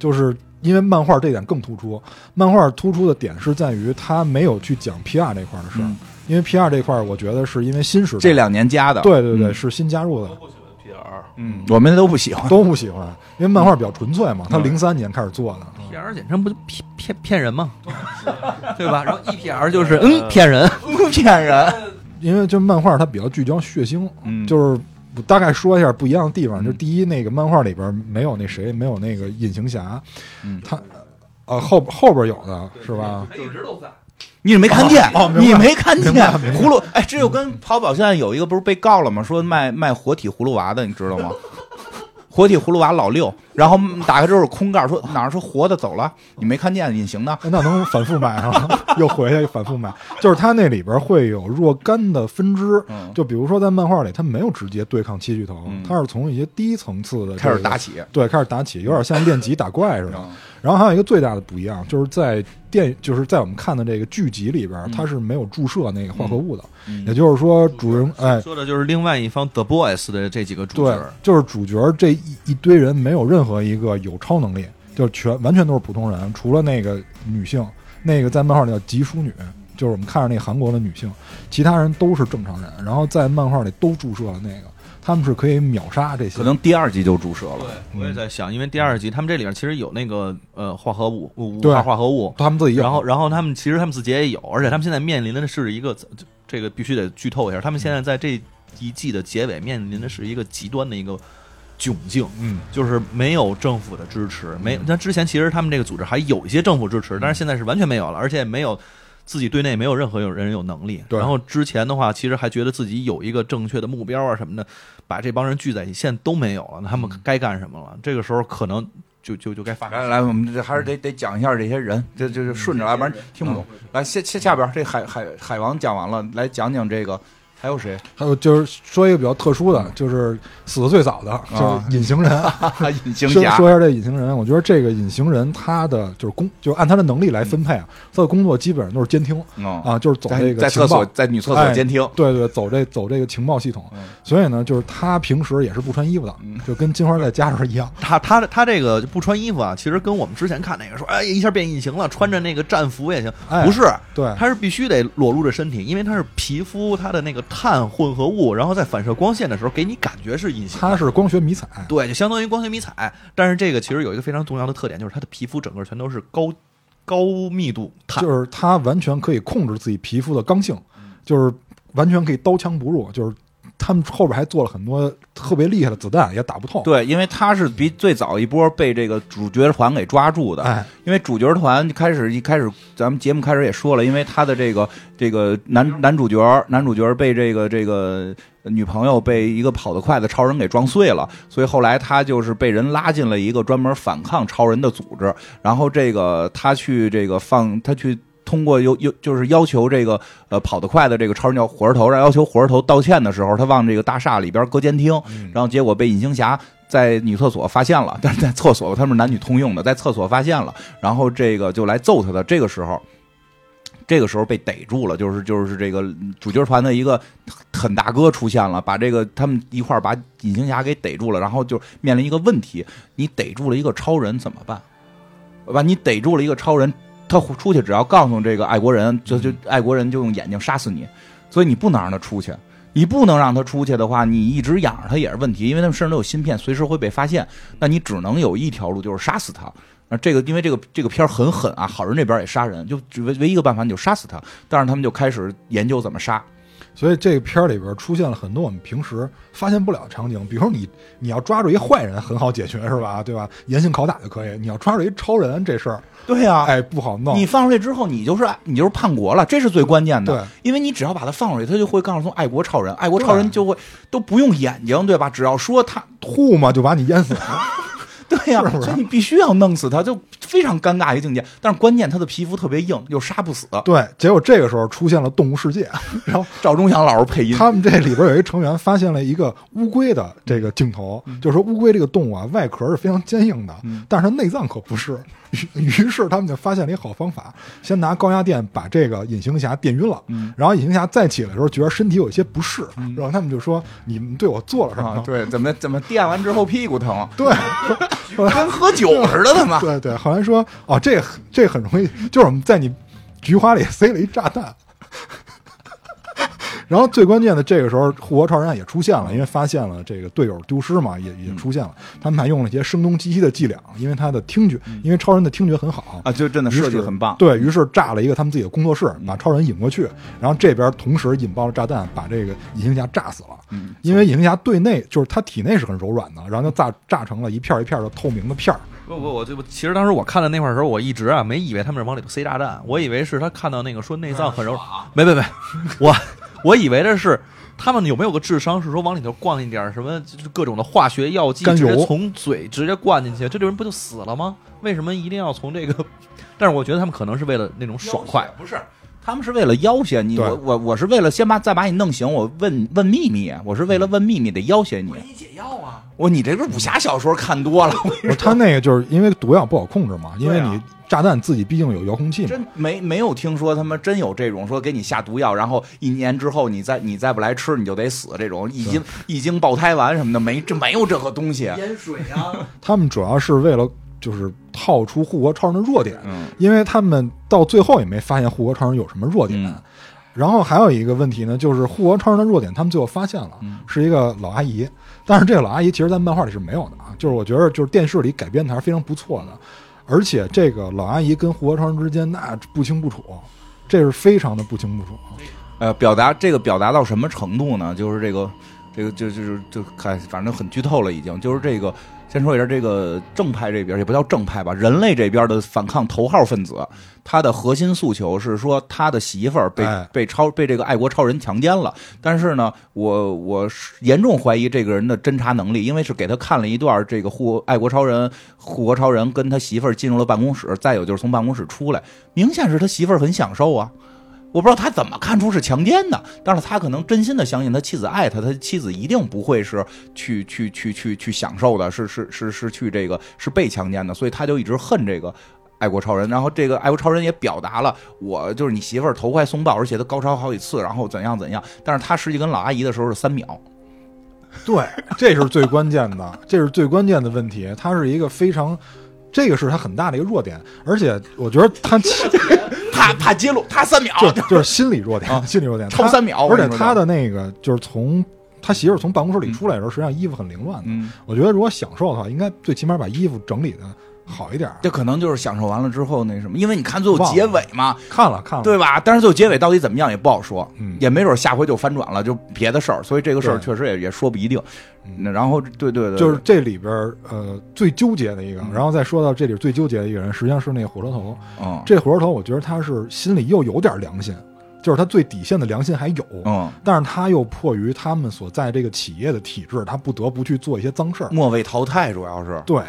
就是因为漫画这点更突出，漫画突出的点是在于他没有去讲 PR 这块的事儿，嗯因为 PR 这块，我觉得是因为新时代这两年加的。对对对、嗯是新加入的，不喜欢 PR，嗯，我们都不喜欢。都不喜欢，因为漫画比较纯粹嘛，他嗯零三年开始做的。PR 简称不就骗骗骗人吗？对吧？然后 EPR 就是嗯骗人，骗人。因为就漫画它比较聚焦血腥，嗯就是我大概说一下不一样的地方。就第一，那个漫画里边没有那谁，没有那个隐形侠，嗯他呃后后边有的是吧？一直都在。你没看见？哦哦你没看见葫芦？哎，这就跟淘宝现在有一个不是被告了吗？说卖卖活体葫芦娃的，你知道吗？活体葫芦娃老六，然后打开之后是空盖，说哪儿说活的走了，你没看见隐形的？那能反复买啊？又回去反复买，就是它那里边会有若干的分支，嗯就比如说在漫画里，它没有直接对抗七巨头，嗯它是从一些低层次的这个开始打起。对，开始打起，有点像练级打怪似的。嗯然后还有一个最大的不一样，就是在电，就是在我们看的这个剧集里边，嗯它是没有注射那个化合物的。嗯也就是说，主人哎，说的就是另外一方 The Boys 的这几个主对角。，就是主角这一一堆人没有任何一个有超能力，就全完全都是普通人，除了那个女性，那个在漫画里叫吉淑女。就是我们看着那个韩国的女性，其他人都是正常人，然后在漫画里都注射了那个，他们是可以秒杀这些。可能第二集就注射了。对，我也在想，因为第二集他们这里面其实有那个呃化合物五对化化合物，他们自己有然后然后他们其实他们自己也有，而且他们现在面临的是一个这个必须得剧透一下，他们现在在这一季的结尾面临的是一个极端的一个窘境。嗯，就是没有政府的支持，没那之前其实他们这个组织还有一些政府支持，但是现在是完全没有了，而且没有自己对内没有任何有人有能力。对然后之前的话，其实还觉得自己有一个正确的目标啊什么的，把这帮人聚在一起，现在都没有了，那他们该干什么了？这个时候可能就就就该发生。来来，我们这还是得得讲一下这些人，这这就顺着来，不然听不懂。来，下下下边这海海海王讲完了，来讲讲这个还有谁？还有就是说一个比较特殊的，就是死的最早的，就是隐形人。隐形侠。说说一下这隐形人，我觉得这个隐形人他的就是工，就是按他的能力来分配啊，他的工作基本上都是监听嗯啊，就是走这个情报在厕所，在女厕所哎监听，对对，走这走这个情报系统。嗯。所以呢，就是他平时也是不穿衣服的，就跟金花在家时候一样。他他他这个不穿衣服啊，其实跟我们之前看那个说，哎，一下变隐形了，穿着那个战服也行，哎不是，对，他是必须得裸露着身体，因为他是皮肤他的那个碳混合物，然后在反射光线的时候，给你感觉是隐形它。是光学迷彩，对，就相当于光学迷彩。但是这个其实有一个非常重要的特点，就是它的皮肤整个全都是高高密度碳。就是它完全可以控制自己皮肤的刚性，嗯就是完全可以刀枪不入，就是他们后边还做了很多特别厉害的子弹，也打不透。对，因为他是比最早一波被这个主角团给抓住的。哎，因为主角团开始一开始，咱们节目开始也说了，因为他的这个这个男男主角男主角被这个这个女朋友被一个跑得快的超人给撞碎了，所以后来他就是被人拉进了一个专门反抗超人的组织，然后这个他去这个放他去。通过要要就是要求这个呃跑得快的这个超人叫火车头，让要求火车头道歉的时候，他往这个大厦里边搁监听，然后结果被隐形侠在女厕所发现了，但是在厕所他们是男女通用的，在厕所发现了，然后这个就来揍他的。这个时候，这个时候被逮住了，就是就是这个主角团的一个狠大哥出现了，把这个他们一块把隐形侠给逮住了，然后就面临一个问题：你逮住了一个超人怎么办？把，你逮住了一个超人，他出去只要告诉这个爱国人，就就爱国人就用眼睛杀死你，所以你不能让他出去。你不能让他出去的话，你一直养着他也是问题，因为他们身上都有芯片，随时会被发现。那你只能有一条路，就是杀死他。那，这个因为这个这个片儿很狠啊，好人这边也杀人，就唯唯一一个办法，你就杀死他。但是他们就开始研究怎么杀。所以这个片儿里边出现了很多我们平时发现不了的场景，比如说你你要抓住一坏人很好解决是吧？对吧？严刑拷打就可以。你要抓住一超人这事儿，对呀、哎，不好弄。你放出去之后，你就是你就是叛国了，这是最关键的。对，因为你只要把他放出去，他就会告诉从爱国超人，爱国超人就会都不用眼睛，对吧？只要说他，吐嘛就把你淹死了。对呀、是是？所以你必须要弄死他，就非常尴尬一个境界。但是关键他的皮肤特别硬，又杀不死。对，结果这个时候出现了动物世界，然后赵忠祥老师配音，他们这里边有一成员发现了一个乌龟的这个镜头，就是说乌龟这个动物啊，外壳是非常坚硬的，但是它内脏可不是。于 于是他们就发现了一个好方法，先拿高压电把这个隐形侠电晕了，然后隐形侠再起来的时候觉得身体有一些不适，然后他们就说：“你们对我做了什么？”啊，对，怎么怎么电完之后屁股疼，对，跟喝酒似的，他妈。对对，好像说哦，这这很容易，就是我们在你菊花里塞了一炸弹。然后最关键的，这个时候护国超人也出现了，因为发现了这个队友丢失嘛，也也出现了。他们还用了一些声东击西的伎俩，因为他的听觉，因为超人的听觉很好啊，就真的设计很棒。对于是炸了一个他们自己的工作室，把超人引过去，然后这边同时引爆了炸弹，把这个隐形侠炸死了。嗯，因为隐形侠对内就是他体内是很柔软的，然后就炸炸成了一片一片的透明的片儿。不不，我就其实当时我看的那块儿的时候，我一直啊没以为他们是往里头塞炸弹，我以为是他看到那个说内脏很柔，没没没，我我以为的是他们有没有个智商是说往里头灌一点什么就是各种的化学药剂，直接从嘴直接灌进去，这种人不就死了吗？为什么一定要从这个？但是我觉得他们可能是为了那种爽快，不是。他们是为了要挟你，我我我是为了先把再把你弄醒，我问问秘密，我是为了问秘密得要挟你。给你解药啊！我你这个武侠小说看多了，我跟你不是说他那个就是因为毒药不好控制嘛，因为你炸弹自己毕竟有遥控器嘛。真没没有听说他们真有这种说给你下毒药，然后一年之后你再你再不来吃你就得死这种一经一经爆胎丸什么的，没这没有这个东西。淹水啊！他们主要是为了就是套出护国超人的弱点，嗯因为他们到最后也没发现护国超人有什么弱点。嗯然后还有一个问题呢，就是护国超人的弱点，他们最后发现了，嗯是一个老阿姨。但是这个老阿姨其实，在漫画里是没有的啊。就是我觉得，就是电视里改编的还是非常不错的。而且这个老阿姨跟护国超人之间那不清不楚，这是非常的不清不楚。呃，表达这个表达到什么程度呢？就是这个这个就就是就看，反正很剧透了，已经就是这个。先说一下这个正派这边，也不叫正派吧，人类这边的反抗头号分子，他的核心诉求是说他的媳妇儿被、哎被超被这个爱国超人强奸了。但是呢，我我是严重怀疑这个人的侦查能力，因为是给他看了一段这个护爱国超人护国超人跟他媳妇儿进入了办公室，再有就是从办公室出来，明显是他媳妇儿很享受啊。我不知道他怎么看出是强奸的，但是他可能真心的相信他妻子爱他，他妻子一定不会是去去去去去享受的，是是是是去这个是被强奸的，所以他就一直恨这个爱国超人。然后这个爱国超人也表达了，我就是你媳妇儿头快送抱，而且他高潮好几次，然后怎样怎样。但是他实际跟老阿姨的时候是三秒，对，这是最关键的，这是最关键的问题。他是一个非常，这个是他很大的一个弱点，而且我觉得他 怕怕揭露，他三秒就 就是心理弱点，啊心理弱点，超他三秒，而且他的那个就是从他媳妇儿从办公室里出来的时候，实际上衣服很凌乱的。嗯，我觉得如果享受的话，应该最起码把衣服整理的好一点。这可能就是享受完了之后那什么，因为你看最后结尾嘛，看了看了，对吧？但是最后结尾到底怎么样也不好说，嗯也没准下回就翻转了，就别的事儿，所以这个事儿确实也也说不一定。嗯那然后对对对，就是这里边儿呃最纠结的一个，嗯然后再说到这里最纠结的一个人，实际上是那个火车头。嗯这火车头，我觉得他是心里又有点良心，就是他最底线的良心还有，嗯，但是他又迫于他们所在这个企业的体制，他不得不去做一些脏事儿。末位淘汰主要是对，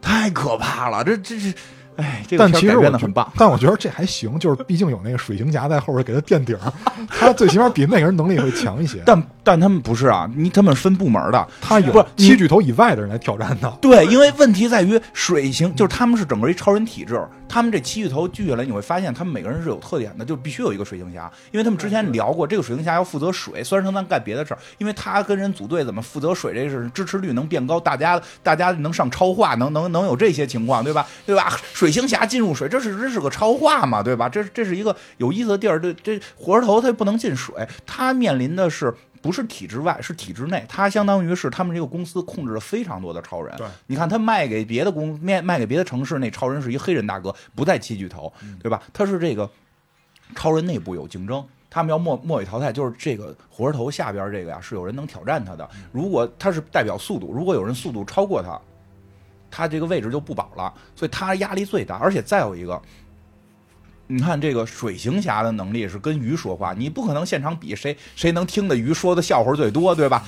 太可怕了，这这是，哎，但其实我很棒。但我觉得这还行，就是毕竟有那个水行侠在后边给他垫底儿，他最起码比那个人能力会强一些。但但他们不是啊，你他们分部门的，他有七巨头以外的人来挑战的。对，因为问题在于水行，就是他们是整个一超人体制，他们这七巨头聚下来，你会发现他们每个人是有特点的，就必须有一个水行侠，因为他们之前聊过，这个水行侠要负责水，虽然说咱干别的事儿，因为他跟人组队怎么负责水，这是支持率能变高，大家大家能上超话，能能能有这些情况，对吧？对吧？水行侠进入水，这是这是个超话嘛，对吧？这这是一个有意思的地儿，这这火车头他不能进水，他面临的是。不是体制外，是体制内。他相当于是他们这个公司控制了非常多的超人。对，你看他卖给别的公卖卖给别的城市，那超人是一黑人大哥，不在七巨头，对吧？他是这个超人内部有竞争，他们要末末位淘汰，就是这个火车头下边这个呀，是有人能挑战他的。如果他是代表速度，如果有人速度超过他，他这个位置就不保了，所以他压力最大。而且再有一个。你看这个水行侠的能力是跟鱼说话，你不可能现场比谁谁能听的鱼说的笑话最多，对吧？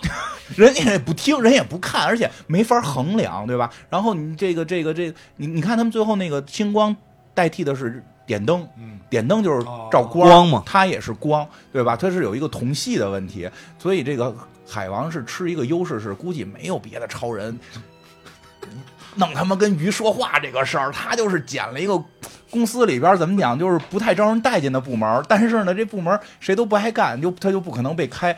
人家也不听，人也不看，而且没法衡量，对吧？然后你这个这个这个，你你看他们最后那个星光代替的是点灯，嗯，点灯就是哦照光，光嘛它也是光，对吧？它是有一个同系的问题，所以这个海王是吃一个优势，是估计没有别的超人弄他妈跟鱼说话这个事儿，他就是捡了一个公司里边怎么讲，就是不太招人待见的部门，但是呢，这部门谁都不爱干，就他就不可能被开。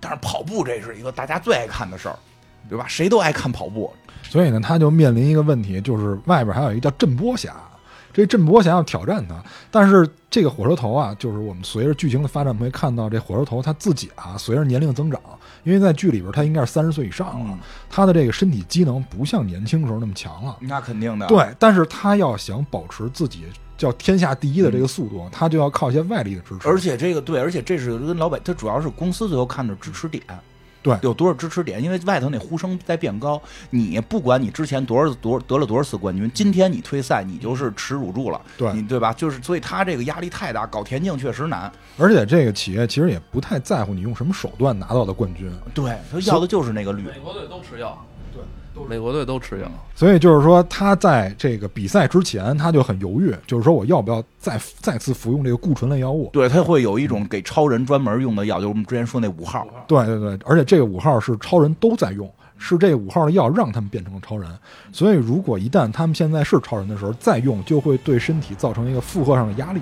但是跑步这是一个大家最爱看的事儿，对吧？谁都爱看跑步，所以呢，他就面临一个问题，就是外边还有一个叫震波侠，这震波侠要挑战他，但是这个火车头啊，就是我们随着剧情的发展，会看到这火车头他自己啊，随着年龄增长，因为在剧里边他应该是三十岁以上了，嗯他的这个身体机能不像年轻时候那么强了。那肯定的。对，但是他要想保持自己叫天下第一的这个速度，他就要靠一些外力的支持。而且这个对，而且这是跟老板，他主要是公司最后看的支持点，对。有多少支持点，因为外头那呼声在变高，你不管你之前多少多得了多少次冠军，今天你退赛，你就是耻辱柱了，对。你对吧？就是所以他这个压力太大，搞田径确实难，而且这个企业其实也不太在乎你用什么手段拿到的冠军，对他要的就是那个绿，美国队都吃药，对，美国队都吃药。所以就是说他在这个比赛之前他就很犹豫，就是说我要不要再再次服用这个固醇类药物？对他会有一种给超人专门用的药，就是我们之前说那五号，对对对，而且这个五号是超人都在用，是这五号的药让他们变成了超人。所以如果一旦他们现在是超人的时候再用，就会对身体造成一个负荷上的压力。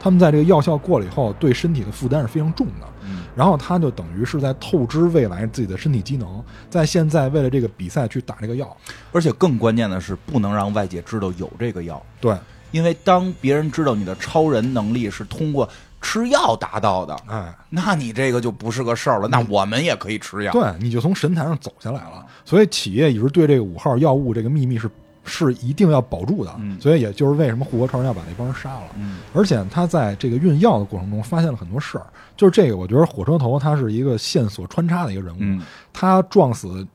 他们在这个药效过了以后，对身体的负担是非常重的。嗯，然后他就等于是在透支未来自己的身体机能，在现在为了这个比赛去打这个药。而且更关键的是不能让外界知道有这个药，对，因为当别人知道你的超人能力是通过吃药达到的，哎，那你这个就不是个事儿了。那我们也可以吃药。对，你就从神坛上走下来了。所以企业一直对这个五号药物这个秘密是是一定要保住的，嗯所以也就是为什么护国超人要把那帮人杀了。嗯而且他在这个运药的过程中发现了很多事儿，就是这个，我觉得火车头他是一个线索穿插的一个人物，嗯他撞死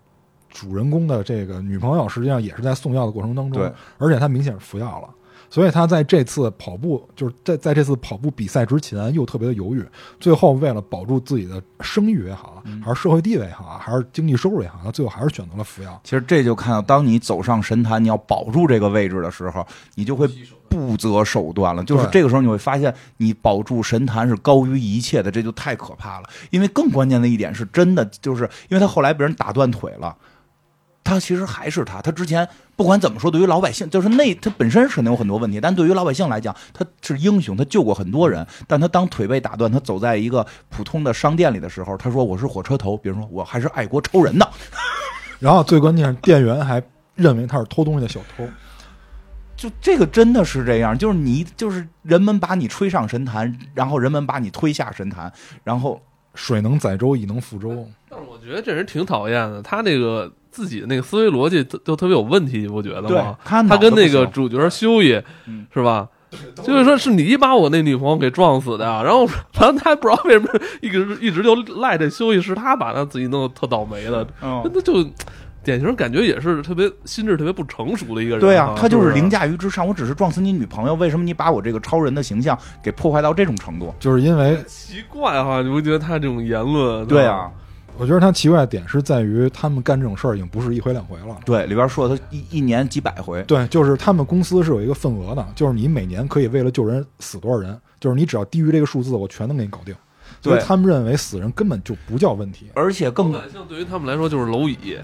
主人公的这个女朋友，实际上也是在送药的过程当中，而且他明显是服药了。所以他在这次跑步，就是在在这次跑步比赛之前又特别的犹豫，最后为了保住自己的声誉也好，嗯还是社会地位也好，还是经济收入也好，他最后还是选择了服药。其实这就看到，当你走上神坛，你要保住这个位置的时候，你就会不择手段了。就是这个时候，你会发现，你保住神坛是高于一切的，这就太可怕了。因为更关键的一点是，真的就是因为他后来被人打断腿了。他其实还是他，他之前不管怎么说，对于老百姓，就是那他本身是可能有很多问题，但对于老百姓来讲，他是英雄，他救过很多人。但他当腿被打断，他走在一个普通的商店里的时候，他说我是火车头，比如说我还是爱国超人呢。然后最关键是店员还认为他是偷东西的小偷。就这个真的是这样，就是你就是人们把你吹上神坛，然后人们把你推下神坛，然后水能载舟，亦能覆舟。但是我觉得这人挺讨厌的，他那个自己的那个思维逻辑都都特别有问题，你不觉得对吗？他他跟那个主角修一嗯是吧？就是说是你把我那女朋友给撞死的，然后然后他不知道为什么一直一直就赖这休息是他把他自己弄得特倒霉的，嗯那就典型感觉也是特别心智特别不成熟的一个人。啊对啊，，他就是是凌驾于之上。我只是撞死你女朋友，为什么你把我这个超人的形象给破坏到这种程度？就是因为奇怪哈，你不觉得他这种言论？对啊，，我觉得他奇怪的点是在于，他们干这种事儿已经不是一回两回了。对，里边说他一一年几百回，对，就是他们公司是有一个份额的，就是你每年可以为了救人死多少人，就是你只要低于这个数字，我全能给你搞定。所以他们认为死人根本就不叫问题。而且更感性对于他们来说就是蝼蚁。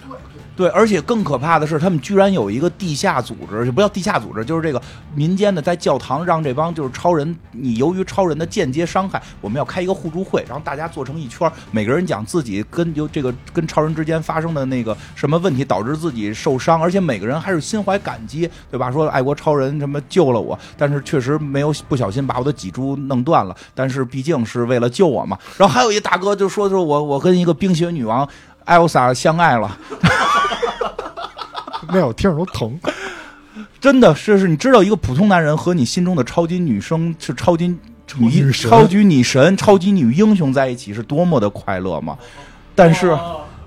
对，而且更可怕的是，他们居然有一个地下组织，就不叫地下组织，就是这个民间的，在教堂让这帮就是超人，你由于超人的间接伤害，我们要开一个互助会，然后大家坐成一圈，每个人讲自己跟就这个跟超人之间发生的那个什么问题导致自己受伤，而且每个人还是心怀感激，对吧？说爱国超人什么救了我，但是确实没有不小心把我的脊柱弄断了，但是毕竟是为了救我嘛。然后还有一大哥就说，说我我跟一个冰雪女王艾欧莎相爱了。那我听着都疼。真的，这是你知道一个普通男人和你心中的超级女生是超级女女超级女神、超级女英雄在一起是多么的快乐吗？但是，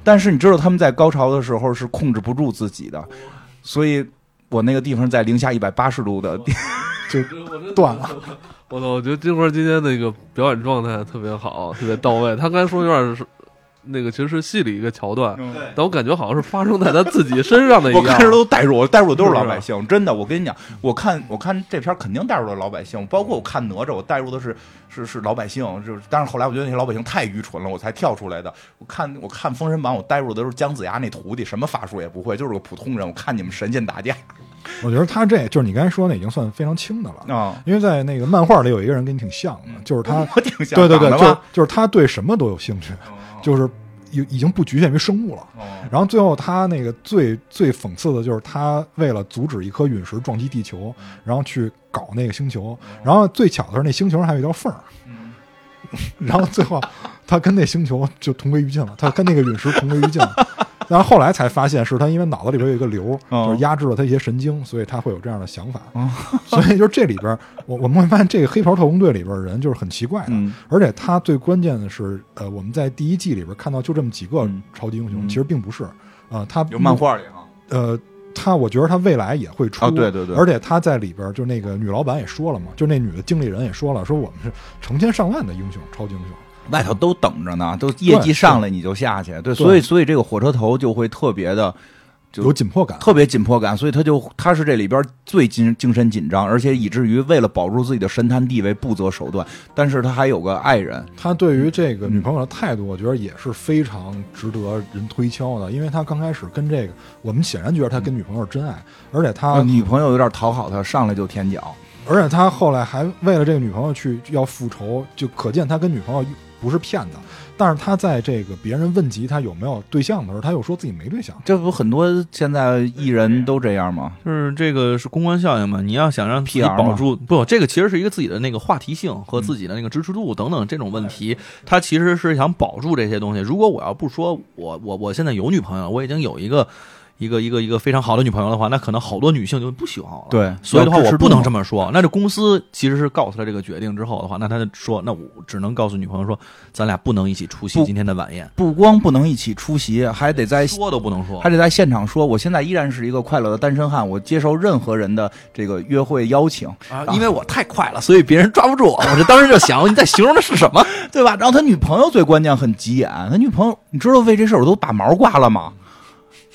但是你知道他们在高潮的时候是控制不住自己的，所以我那个地方在零下一百八十度的地，就断了。我操！我觉得金花今天那个表演状态特别好，特别到位。他刚才说有点那个，其实是戏里一个桥段，但我感觉好像是发生在他自己身上的一样。我看着都代入，我代入的都是老百姓，真的。我跟你讲，我看我看这片肯定代入了老百姓，包括我看哪吒，我代入的是是是老百姓，就是。但是后来我觉得那些老百姓太愚蠢了，我才跳出来的。我看我看《封神榜》，我代入的都是姜子牙那徒弟，什么法术也不会，就是个普通人。我看你们神仙打架 我觉得他这就是你刚才说那已经算非常轻的了。啊，因为在那个漫画里有一个人跟你挺像的，就是他，我挺像对对对，就就是他对什么都有兴趣，就是已已经不局限于生物了。哦然后最后他那个最最讽刺的就是他为了阻止一颗陨石撞击地球，然后去搞那个星球，然后最巧的是那星球上还有一条缝儿，然后最后他跟那星球就同归于尽了，他跟那个陨石同归于尽了。然后后来才发现是他因为脑子里边有一个瘤，哦就是压制了他一些神经，所以他会有这样的想法。所以就是这里边，我我们会发现这个黑袍特工队里边人就是很奇怪的，嗯而且他最关键的是，呃，我们在第一季里边看到就这么几个嗯超级英雄，嗯其实并不是，啊、他有漫，画里哈，呃，他我觉得他未来也会出，哦对对对而且他在里边就那个女老板也说了嘛，就那女的经理人也说了，说我们是成千上万的英雄，超级英雄。外头都等着呢，都业绩上来你就下去，对，所以所以这个火车头就会特别的。就有紧迫感，特别紧迫感，所以他就他是这里边最精精神紧张，而且以至于为了保住自己的神坛地位不择手段。但是他还有个爱人，他对于这个女朋友的态度，我觉得也是非常值得人推敲的，因为他刚开始跟这个，我们显然觉得他跟女朋友是真爱，而且他呃女朋友有点讨好他，上来就舔脚。而且他后来还为了这个女朋友去要复仇，就可见他跟女朋友不是骗子。但是他在这个别人问及他有没有对象的时候，他又说自己没对象。这不很多现在艺人都这样吗？就是这个是公关效应嘛？你要想让自己 PR 保住，不，这个其实是一个自己的那个话题性和自己的那个支持度等等这种问题，他其实是想保住这些东西。如果我要不说我我我现在有女朋友，我已经有一个一个一个一个非常好的女朋友的话，那可能好多女性就不喜欢我了。对所以的话，我不能这么说。那这公司其实是告诉他这个决定之后的话，那他就说，那我只能告诉女朋友说，咱俩不能一起出席今天的晚宴，不光不能一起出席，还得在说都不能说还。得在现场说，我现在依然是一个快乐的单身汉，我接受任何人的这个约会邀请，啊，因为我太快了，所以别人抓不住我。我这当时就想，你在形容的是什么？对吧？然后他女朋友最关键很急眼，他女朋友你知道为这事我都把毛刮了吗？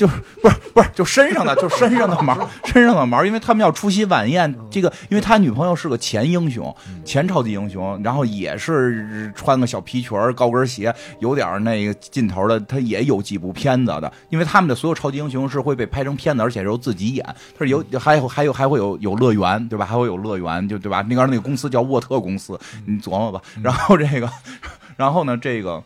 就是不是不是就身上的就身上的毛身上的毛，因为他们要出席晚宴，这个因为他女朋友是个前英雄，前超级英雄，然后也是穿个小皮裙儿高跟鞋，有点那个劲头的，他也有几部片子的，因为他们的所有超级英雄是会被拍成片子，而且是由自己演，他是有还有还有还会有有乐园，对吧？还会有乐园，就对吧？那个那个公司叫沃特公司，你琢磨吧。然后这个，然后呢，这个。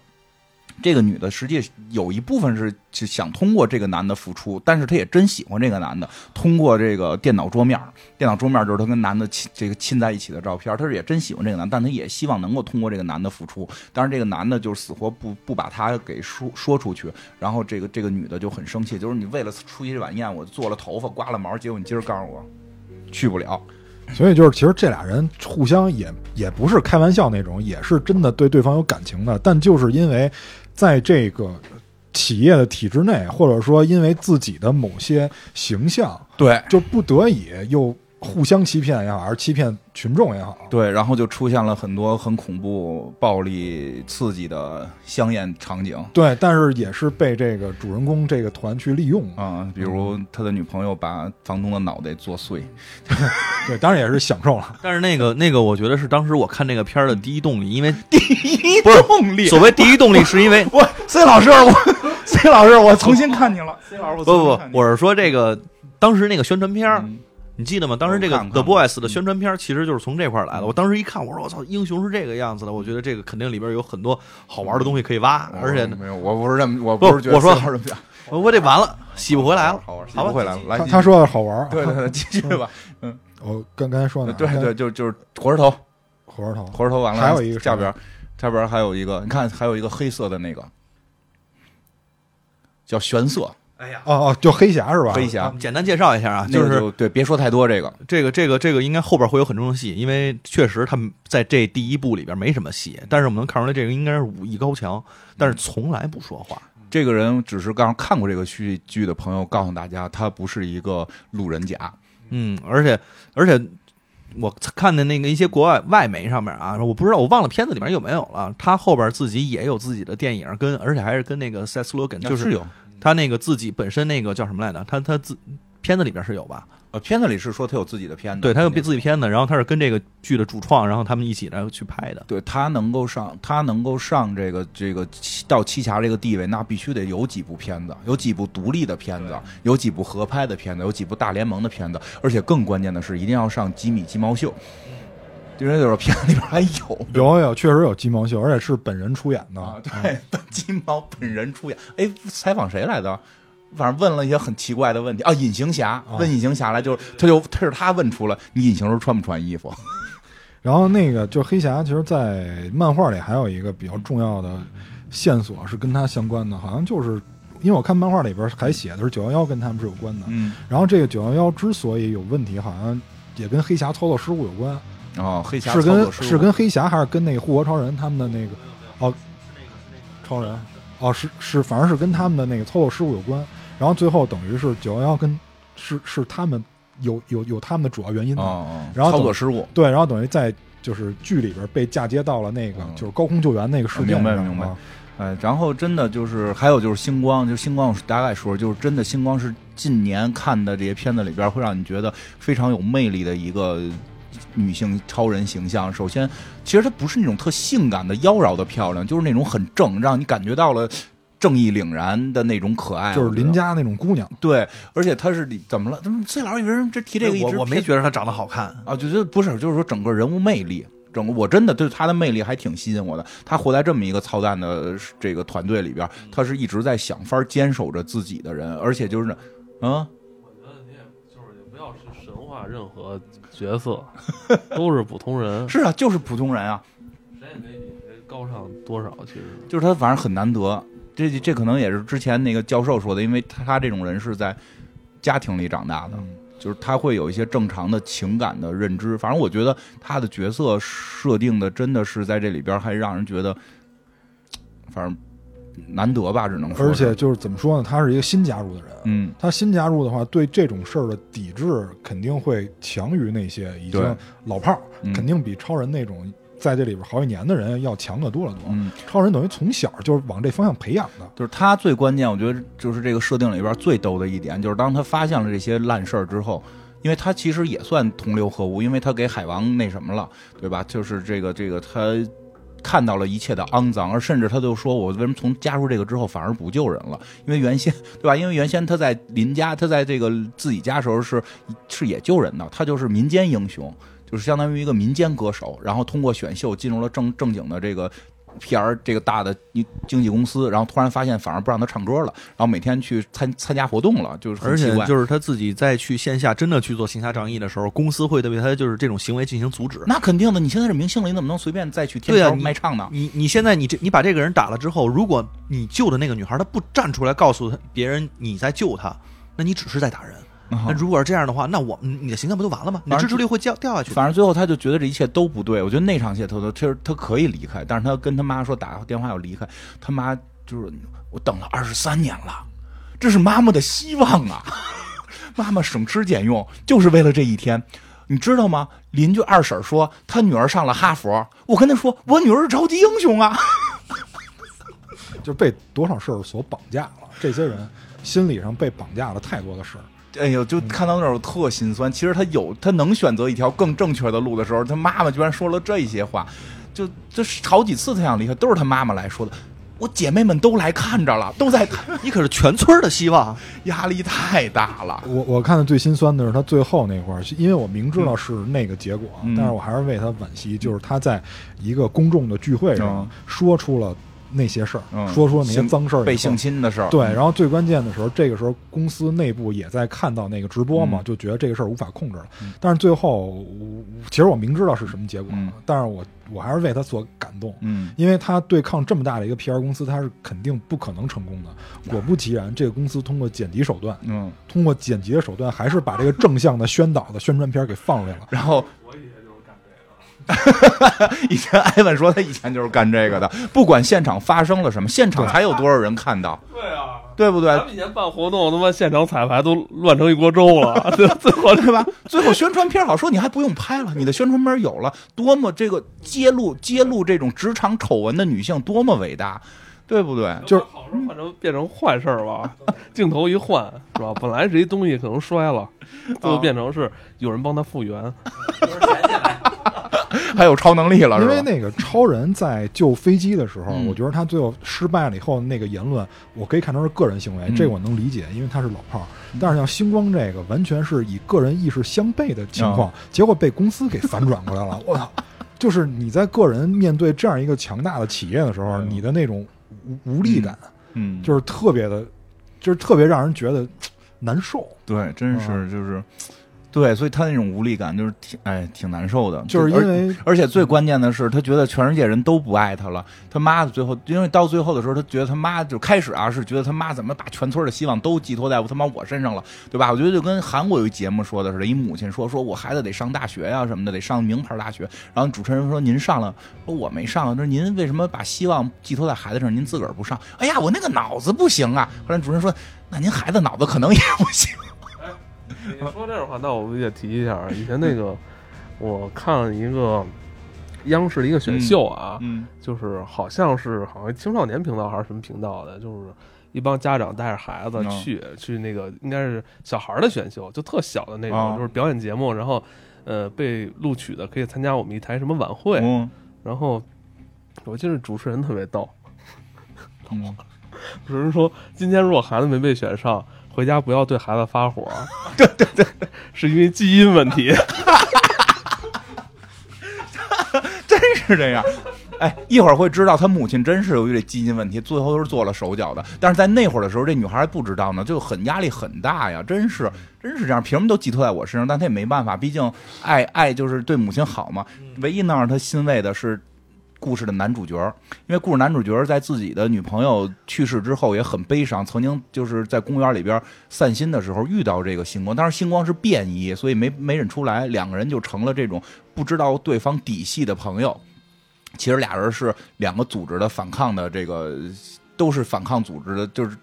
这个女的实际有一部分是想通过这个男的付出，但是她也真喜欢这个男的。通过这个电脑桌面，电脑桌面就是她跟男的亲这个亲在一起的照片，她是也真喜欢这个男，但她也希望能够通过这个男的付出。但是这个男的就是死活不不把她给说说出去，然后这个这个女的就很生气，就是你为了出席这晚宴，我做了头发，刮了毛，结果你今儿告诉我去不了。所以就是，其实这俩人互相也也不是开玩笑那种，也是真的对对方有感情的。但就是因为在这个企业的体制内，或者说因为自己的某些形象，对。就不得已又互相欺骗也好，还是欺骗群众也好，对，然后就出现了很多很恐怖、暴力、刺激的香艳场景。对，但是也是被这个主人公这个团去利用。啊、比如他的女朋友把房东的脑袋做碎，对，当然也是享受了。但是那个那个，我觉得是当时我看这个片儿的第一动力，因为 第一动力。所谓第一动力，是因为 我 C 老师，我 C 老师，我重新看你了。C 老师，我不不我是说这个当时那个宣传片儿，嗯你记得吗？当时这个 The Boys 的宣传片其实就是从这块儿来的。我当时一看，我说我操，英雄是这个样子的，我觉得这个肯定里边有很多好玩的东西可以挖，而且呢没有，我不是这么，我不是觉得 我说这么我我这完了，洗不回来了。好玩，洗不回来了。来，他他说的好玩，对对对，继续吧。嗯。我刚刚才说的，对对，就就是火车头，火车头，火车头完了，还有一个下边，下边还有一个，你看还有一个黑色的那个，叫玄色哎呀，哦哦，就黑侠是吧？黑侠，简单介绍一下啊，那就是个对，别说太多这个。这个这个这个应该后边会有很重的戏，因为确实他们在这第一部里边没什么戏，但是我们能看出来这个应该是武艺高强，但是从来不说话。这个人只是刚看过这个剧剧的朋友告诉大家，他不是一个路人甲。嗯，而且而且我看的那个一些国外外媒上面啊，我不知道我忘了片子里面有没有了，他后边自己也有自己的电影，跟而且还是跟那个 Seth Rogen，就是有，他那个自己本身那个叫什么来着？他他自片子里边是有吧？呃，片子里是说他有自己的片子，对他有自己片子，然后他是跟这个剧的主创，然后他们一起来去拍的。对他能够上，他能够上这个这个七到七侠这个地位，那必须得有几部片子，有几部独立的片子，有几部合拍的片子，有几部大联盟的片子，而且更关键的是，一定要上吉米鸡毛秀。因为有的片子里边还有有有，确实有鸡毛秀，而且是本人出演的。啊，对，本 鸡毛本人出演。哎，采访谁来的？反正问了一些很奇怪的问题啊。隐形侠问隐形侠来，就是他就他是他问出了你隐形时候穿不穿衣服？然后那个就黑侠，其实，在漫画里还有一个比较重要的线索是跟他相关的，好像就是因为我看漫画里边还写的是九幺幺跟他们是有关的。嗯，然后这个九幺幺之所以有问题，好像也跟黑侠操作失误有关，哦，黑侠是跟是跟黑侠还是跟那个护国超人他们的那个哦，超人哦是是反正是跟他们的那个操作失误有关。然后最后等于是九幺幺跟是是他们有有有他们的主要原因的。哦，哦然后操作失误。对，然后等于在就是剧里边被嫁接到了那个嗯就是高空救援那个事件上明白明白啊哎，然后真的就是还有就是星光，就星光，我大概说，就是真的星光是近年看的这些片子里边会让你觉得非常有魅力的一个女性超人形象。首先，其实她不是那种特性感的妖娆的漂亮，就是那种很正，让你感觉到了正义凛然的那种可爱。就是邻家那种姑娘。对，而且她是怎么了？怎么崔老师以为人这提这个一直我我没觉得她长得好看，啊，就觉得不是，就是说整个人物魅力，整个我真的对她的魅力还挺吸引我的。她活在这么一个操蛋的这个团队里边，她是一直在想法坚守着自己的人，而且就是，嗯，我觉得你也就是也不要去神化任何角色，都是普通人，是啊，就是普通人啊，谁也没比谁高尚多少，其实就是他反正很难得。这这可能也是之前那个教授说的，因为他他这种人是在家庭里长大的，嗯就是他会有一些正常的情感的认知。反正我觉得他的角色设定的真的是在这里边还让人觉得，反正难得吧，只能说。而且就是怎么说呢，他是一个新加入的人，嗯，他新加入的话，对这种事儿的抵制肯定会强于那些已经老炮儿，嗯肯定比超人那种在这里边好几年的人要强得多得多。嗯，超人等于从小就是往这方向培养的，就是他最关键，我觉得就是这个设定里边最逗的一点，就是当他发现了这些烂事儿之后，因为他其实也算同流合污，因为他给海王那什么了，对吧？就是这个这个他看到了一切的肮脏，而甚至他就说：“我为什么从加入这个之后反而不救人了？因为原先对吧？因为原先他在林家，他在这个自己家时候是是也救人的，他就是民间英雄，就是相当于一个民间歌手，然后通过选秀进入了正正经的这个 PR 这个大的一经纪公司，然后突然发现反而不让他唱歌了，然后每天去参参加活动了，就是很而且。就是他自己再去线下真的去做行侠仗义的时候，公司会对他就是这种行为进行阻止。那肯定的，你现在是明星了，你怎么能随便再去天桥卖唱呢？你你现在你这你把这个人打了之后，如果你救的那个女孩她不站出来告诉他别人你在救她，那你只是在打人。那如果是这样的话，那我嗯你的形象不就完了吗？你的支持率会掉掉下去。反正最后他就觉得这一切都不对。我觉得那场戏他都其实他可以离开，但是他跟他妈说打个电话要离开，他妈就是我等了二十三年了，这是妈妈的希望啊！妈妈省吃俭用就是为了这一天。你知道吗？邻居二婶说她女儿上了哈佛，我跟她说我女儿是超级英雄啊！就被多少事儿所绑架了。这些人心理上被绑架了太多的事儿。哎呦，就看到那儿我特心酸。其实他有他能选择一条更正确的路的时候，他妈妈居然说了这些话，就这是好几次他想离开，都是他妈妈来说的。我姐妹们都来看着了，都在看，你可是全村的希望。压力太大了。我我看的最心酸的是他最后那块儿，因为我明知道是那个结果，嗯但是我还是为他惋惜。就是他在一个公众的聚会上嗯说出了那些事儿，嗯说出了那些脏事儿，被性侵的事儿，对，然后最关键的时候，这个时候公司内部也在看到那个直播嘛，嗯就觉得这个事儿无法控制了。但是最后，我其实我明知道是什么结果，嗯但是我我还是为他所感动。嗯，因为他对抗这么大的一个 PR 公司，他是肯定不可能成功的。果不其然，这个公司通过剪辑手段，嗯，通过剪辑的手段，还是把这个正向的宣导的宣传片给放出来了。然后。以前艾文说他以前就是干这个的，不管现场发生了什么，现场才有多少人看到，对啊，对不对咱？们以前办活动，他妈现场彩排都乱成一锅粥了，最最后对吧？最后宣传片好说，你还不用拍了，你的宣传片有了，多么这个揭露揭露这种职场丑闻的女性多么伟大，对不对？就是好事换成变成坏事儿吧，镜头一换是吧？本来是一东西可能摔了，最后变成是有人帮他复原。还有超能力了？因为那个超人在救飞机的时候，嗯我觉得他最后失败了以后那个言论，我可以看成是个人行为，嗯这个我能理解，因为他是老炮儿。但是像星光这个，完全是以个人意识相悖的情况，结果被公司给反转过来了。我操！就是你在个人面对这样一个强大的企业的时候，嗯你的那种无无力感，嗯，就是特别的，就是特别让人觉得 难受。对，真是嗯就是，对，所以他那种无力感就是挺哎挺难受的，就是因为而而且最关键的是，他觉得全世界人都不爱他了。他妈的最后，因为到最后的时候，他觉得他妈就开始啊是觉得他妈怎么把全村的希望都寄托在我他妈我身上了，对吧？我觉得就跟韩国有一节目说的似的，一母亲说说我孩子得上大学呀、什么的，得上名牌大学。然后主持人说您上了，说我没上，说您为什么把希望寄托在孩子上，您自个儿不上？哎呀，我那个脑子不行啊。后来主持人说，那您孩子脑子可能也不行。你说这种话，那我们也提一下，以前那个我看了一个央视的一个选秀啊，嗯就是好像是好像青少年频道还是什么频道的，就是一帮家长带着孩子嗯去、去那个应该是小孩儿的选秀，就特小的那种，哦就是表演节目，然后呃被录取的可以参加我们一台什么晚会，嗯然后我记得主持人特别逗，嗯，主持人说今天如果孩子没被选上。回家不要对孩子发火，对对对，是因为基因问题。真是这样。哎，一会儿会知道他母亲真是由于这基因问题，最后都是做了手脚的。但是在那会儿的时候，这女孩还不知道呢，就很压力很大呀，真是真是这样，凭什么都寄托在我身上？但她也没办法，毕竟爱爱就是对母亲好嘛。唯一能让她欣慰的是。故事的男主角，因为故事男主角在自己的女朋友去世之后也很悲伤，曾经就是在公园里边散心的时候遇到这个星光，但是星光是便衣，所以没没认出来，两个人就成了这种不知道对方底细的朋友。其实俩人是两个组织的反抗的，这个都是反抗组织的，就是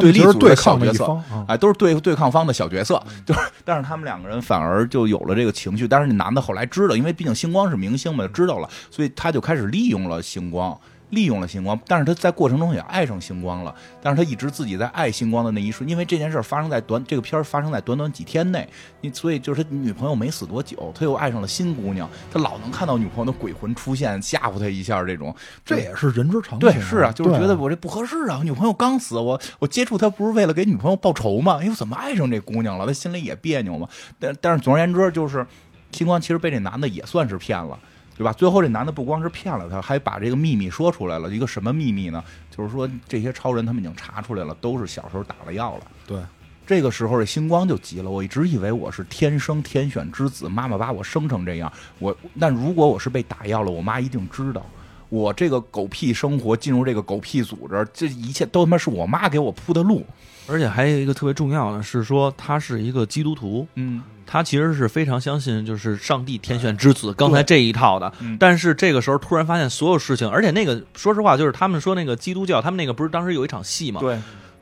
对立组对抗的小角色哎，都是对对抗方的小角色，就是，但是他们两个人反而就有了这个情绪。但是那男的后来知道，因为毕竟星光是明星嘛，知道了，所以他就开始利用了星光，利用了星光。但是他在过程中也爱上星光了，但是他一直自己在爱星光的那一瞬，因为这件事发生在短这个片儿发生在短短几天内，你所以就是他女朋友没死多久，他又爱上了新姑娘，他老能看到女朋友的鬼魂出现，吓唬他一下，这种这也是人之常情。对，是啊，就是觉得我这不合适啊，我女朋友刚死，我我接触她不是为了给女朋友报仇吗？哎，我怎么爱上这姑娘了？他心里也别扭嘛。但但是总而言之，就是星光其实被这男的也算是骗了。对吧？最后这男的不光是骗了他，还把这个秘密说出来了。一个什么秘密呢？就是说这些超人他们已经查出来了，都是小时候打了药了。对，这个时候这星光就急了，我一直以为我是天生天选之子，妈妈把我生成这样，我但如果我是被打药了，我妈一定知道。我这个狗屁生活进入这个狗屁组织，这一切都他妈是我妈给我铺的路。而且还有一个特别重要的是说，他是一个基督徒，嗯，他其实是非常相信就是上帝天选之子刚才这一套的嗯。但是这个时候突然发现所有事情，而且那个说实话，就是他们说那个基督教，他们那个不是当时有一场戏嘛？对，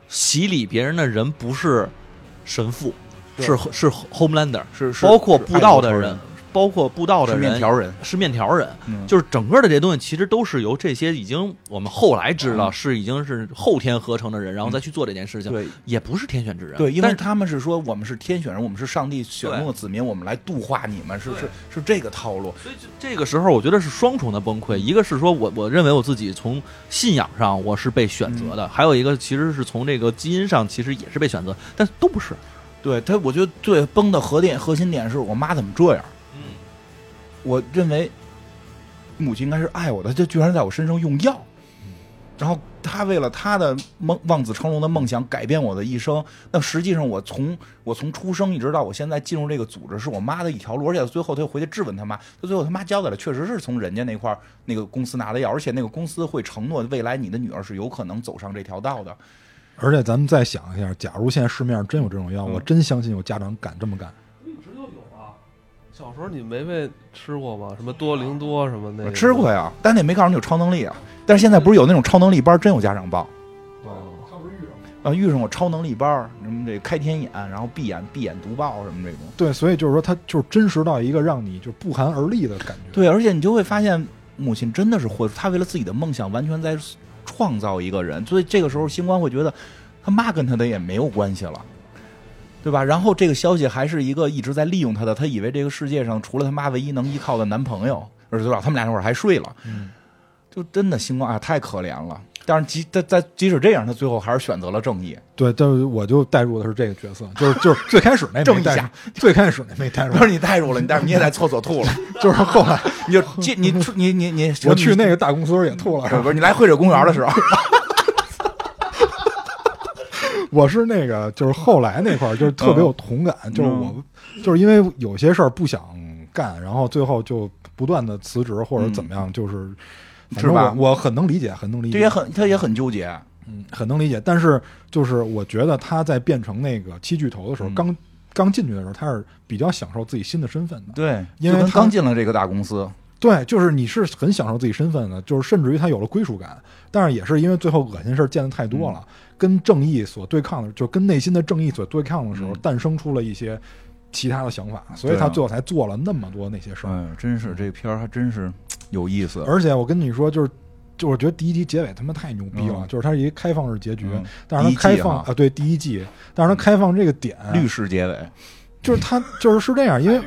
洗礼别人的人不是神父，是是 Homelander，是是包括布道的人，包括布道的是人，面条人，是面条人，嗯就是整个的这些东西，其实都是由这些已经我们后来知道嗯是已经是后天合成的人，然后再去做这件事情，对也不是天选之人。对，因但是为他们是说我们是天选人，我们是上帝选中的子民，我们来度化你们，是是是这个套路。所以这个时候，我觉得是双重的崩溃。一个是说我我认为我自己从信仰上我是被选择的，嗯还有一个其实是从这个基因上其实也是被选择，但都不是。对他，我觉得最崩的核点核心点是我妈怎么这样。嗯，我认为母亲应该是爱我的，她居然在我身上用药，然后她为了她的梦望子成龙的梦想改变我的一生。那实际上我从我从出生一直到我现在进入这个组织，是我妈的一条路，而且最后她又回去质问他妈，她最后他妈交代了，确实是从人家那块儿那个公司拿的药，而且那个公司会承诺未来你的女儿是有可能走上这条道的。而且咱们再想一下，假如现在市面上真有这种药，嗯我真相信有家长敢这么干。小时候你没被吃过吗？什么多灵多什么那个？我吃过呀，但那没告诉你有超能力啊。但是现在不是有那种超能力班，真有家长报。哦。他不是遇上啊，遇上过超能力班儿，什么这开天眼，然后闭眼闭眼读报什么这种。对，所以就是说，他就是真实到一个让你就不寒而栗的感觉。对，而且你就会发现，母亲真的是会，她为了自己的梦想，完全在创造一个人。所以这个时候，星光会觉得他妈跟他的也没有关系了，对吧？然后这个消息还是一个一直在利用他的，他以为这个世界上除了他妈唯一能依靠的男朋友，而且对吧？他们俩那会儿还睡了，嗯，就真的星光啊，太可怜了。但是即在在即使这样，他最后还是选择了正义。对，但是我就带入的是这个角色，就是就是 最开始那正一下没带入，最开始那没带入不，是你带入了，你带入你也在厕所吐了，就是后来你就进你你你你我去那个大公司也吐了，是不是你来惠水公园的时候，我是那个就是后来那块儿就是特别有同感，就是我就是因为有些事儿不想干，然后最后就不断的辞职或者怎么样，就是反正是吧我我很能理解，很能理解，这也很他也很纠结。嗯，很能理解。但是就是我觉得他在变成那个七巨头的时候，嗯刚刚进去的时候，他是比较享受自己新的身份的。对，因为他刚进了这个大公司，对，就是你是很享受自己身份的，就是甚至于他有了归属感。但是也是因为最后恶心事儿见的太多了，跟正义所对抗的，就跟内心的正义所对抗的时候，嗯诞生出了一些其他的想法，所以他最后才做了那么多那些事儿。哎，真是这片儿还真是有意思。而且我跟你说，就是。就我觉得第一集结尾他妈太牛逼了，嗯就是它是一个开放式结局，嗯但是它开放啊，对第一季，但是它开放这个点，律师结尾，就是它就是是这样，因为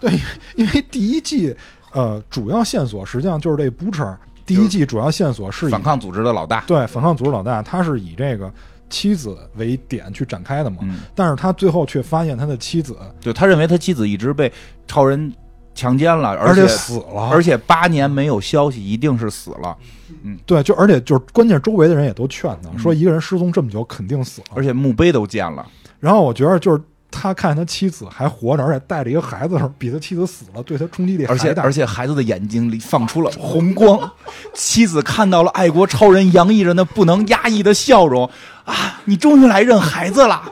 对，因为第一季呃主要线索实际上就是这 Butcher，第一季主要线索是以反抗组织的老大。对反抗组织老大，他是以这个妻子为点去展开的嘛，嗯，但是他最后却发现他的妻子对他认为他妻子一直被超人强奸了，而且死了，而且八年没有消息，一定是死了。嗯对，就而且就是关键，周围的人也都劝他嗯说，一个人失踪这么久，肯定死了。而且墓碑都建了。然后我觉得就是他看他妻子还活着，而且带着一个孩子的时候，比他妻子死了，对他冲击力而且还大。而且孩子的眼睛里放出了红光，妻子看到了爱国超人洋溢着那不能压抑的笑容啊！你终于来认孩子了。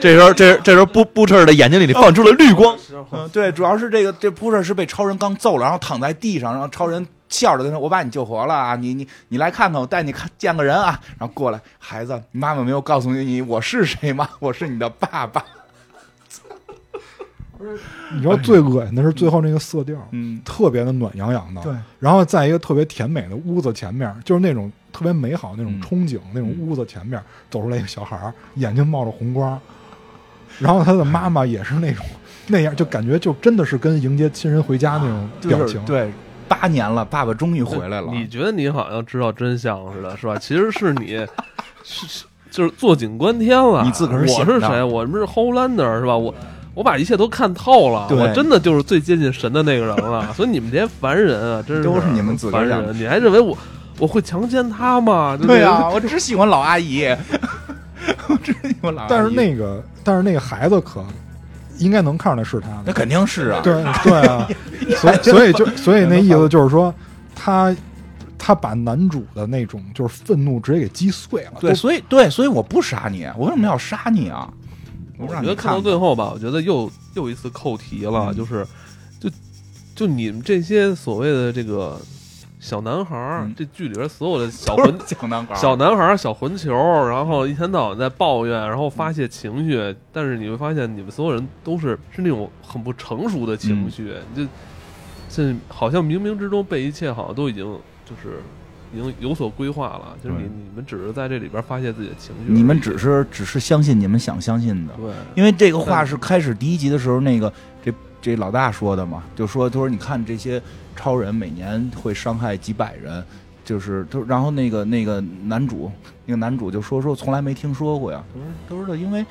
这时候，这这时候布布彻的眼睛里放出了绿光。嗯，对，主要是这个这布彻是被超人刚揍了，然后躺在地上，然后超人笑着跟他说：“我把你救活了啊，你你你来看看，我带你看见个人啊。”然后过来，孩子，你妈妈没有告诉你你我是谁吗？我是你的爸爸。你知道最恶心的是最后那个色调，嗯，特别的暖洋洋的。对，然后在一个特别甜美的屋子前面，就是那种特别美好那种嗯憧憬、那种屋子前面走出来一个小孩儿，眼睛冒着红光，然后他的妈妈也是那种那样，就感觉就真的是跟迎接亲人回家那种表情。就是对，八年了，爸爸终于回来了。你觉得你好像知道真相似的，是吧？其实是你是是就是坐井观天了。你自个儿我是谁？我们是 Holander 是吧？我我把一切都看透了，我真的就是最接近神的那个人了。所以你们这些凡人啊，真是都是你们自个儿凡人。你还认为我我会强奸他吗？对呀、我只喜欢老阿姨，我只喜欢老阿姨。但是那个，但是那个孩子可应该能看出来是他的。那肯定是啊，对对啊，所以所以就所以那意思就是说，他他把男主的那种就是愤怒直接给击碎了。对，所以对，所以我不杀你，我为什么要杀你啊？我让你我觉得看到最后吧，我觉得又又一次扣题了，嗯就是就就你们这些所谓的这个小男孩儿，嗯。这剧里边所有的小 都混小男孩儿，小男孩儿、小混球，然后一天到晚在抱怨，然后发泄情绪，但是你会发现，你们所有人都是是那种很不成熟的情绪，嗯。就这好像冥冥之中被一切好像都已经就是已经有所规划了，就是你你们只是在这里边发泄自己的情绪，你们只是只是相信你们想相信的，对，因为这个话是开始第一集的时候，那个这老大说的嘛，就说他说你看这些超人每年会伤害几百人，就是都然后那个那个男主那个男主就说说从来没听说过呀，他说他说的因为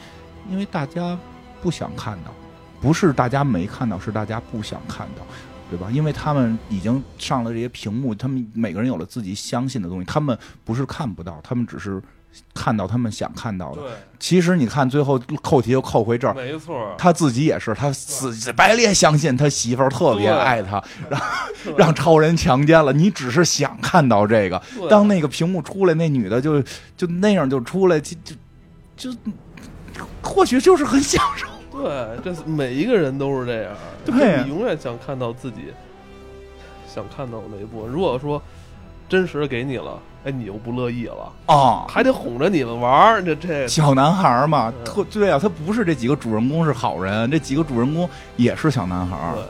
因为大家不想看到，不是大家没看到，是大家不想看到。对吧？因为他们已经上了这些屏幕，他们每个人有了自己相信的东西，他们不是看不到，他们只是看到他们想看到的。其实你看，最后扣题又扣回这儿，没错，他自己也是，他死白烈相信他媳妇儿特别爱他，让对让超人强奸了。你只是想看到这个，当那个屏幕出来，那女的就就那样就出来，就就就或许就是很享受。对，这每一个人都是这样。对就你永远想看到自己想看到的那一部分。如果说真实的给你了，哎，你又不乐意了，啊，还得哄着你们玩儿，这这。小男孩儿嘛，嗯。特对啊，他不是这几个主人公是好人，这几个主人公也是小男孩儿。对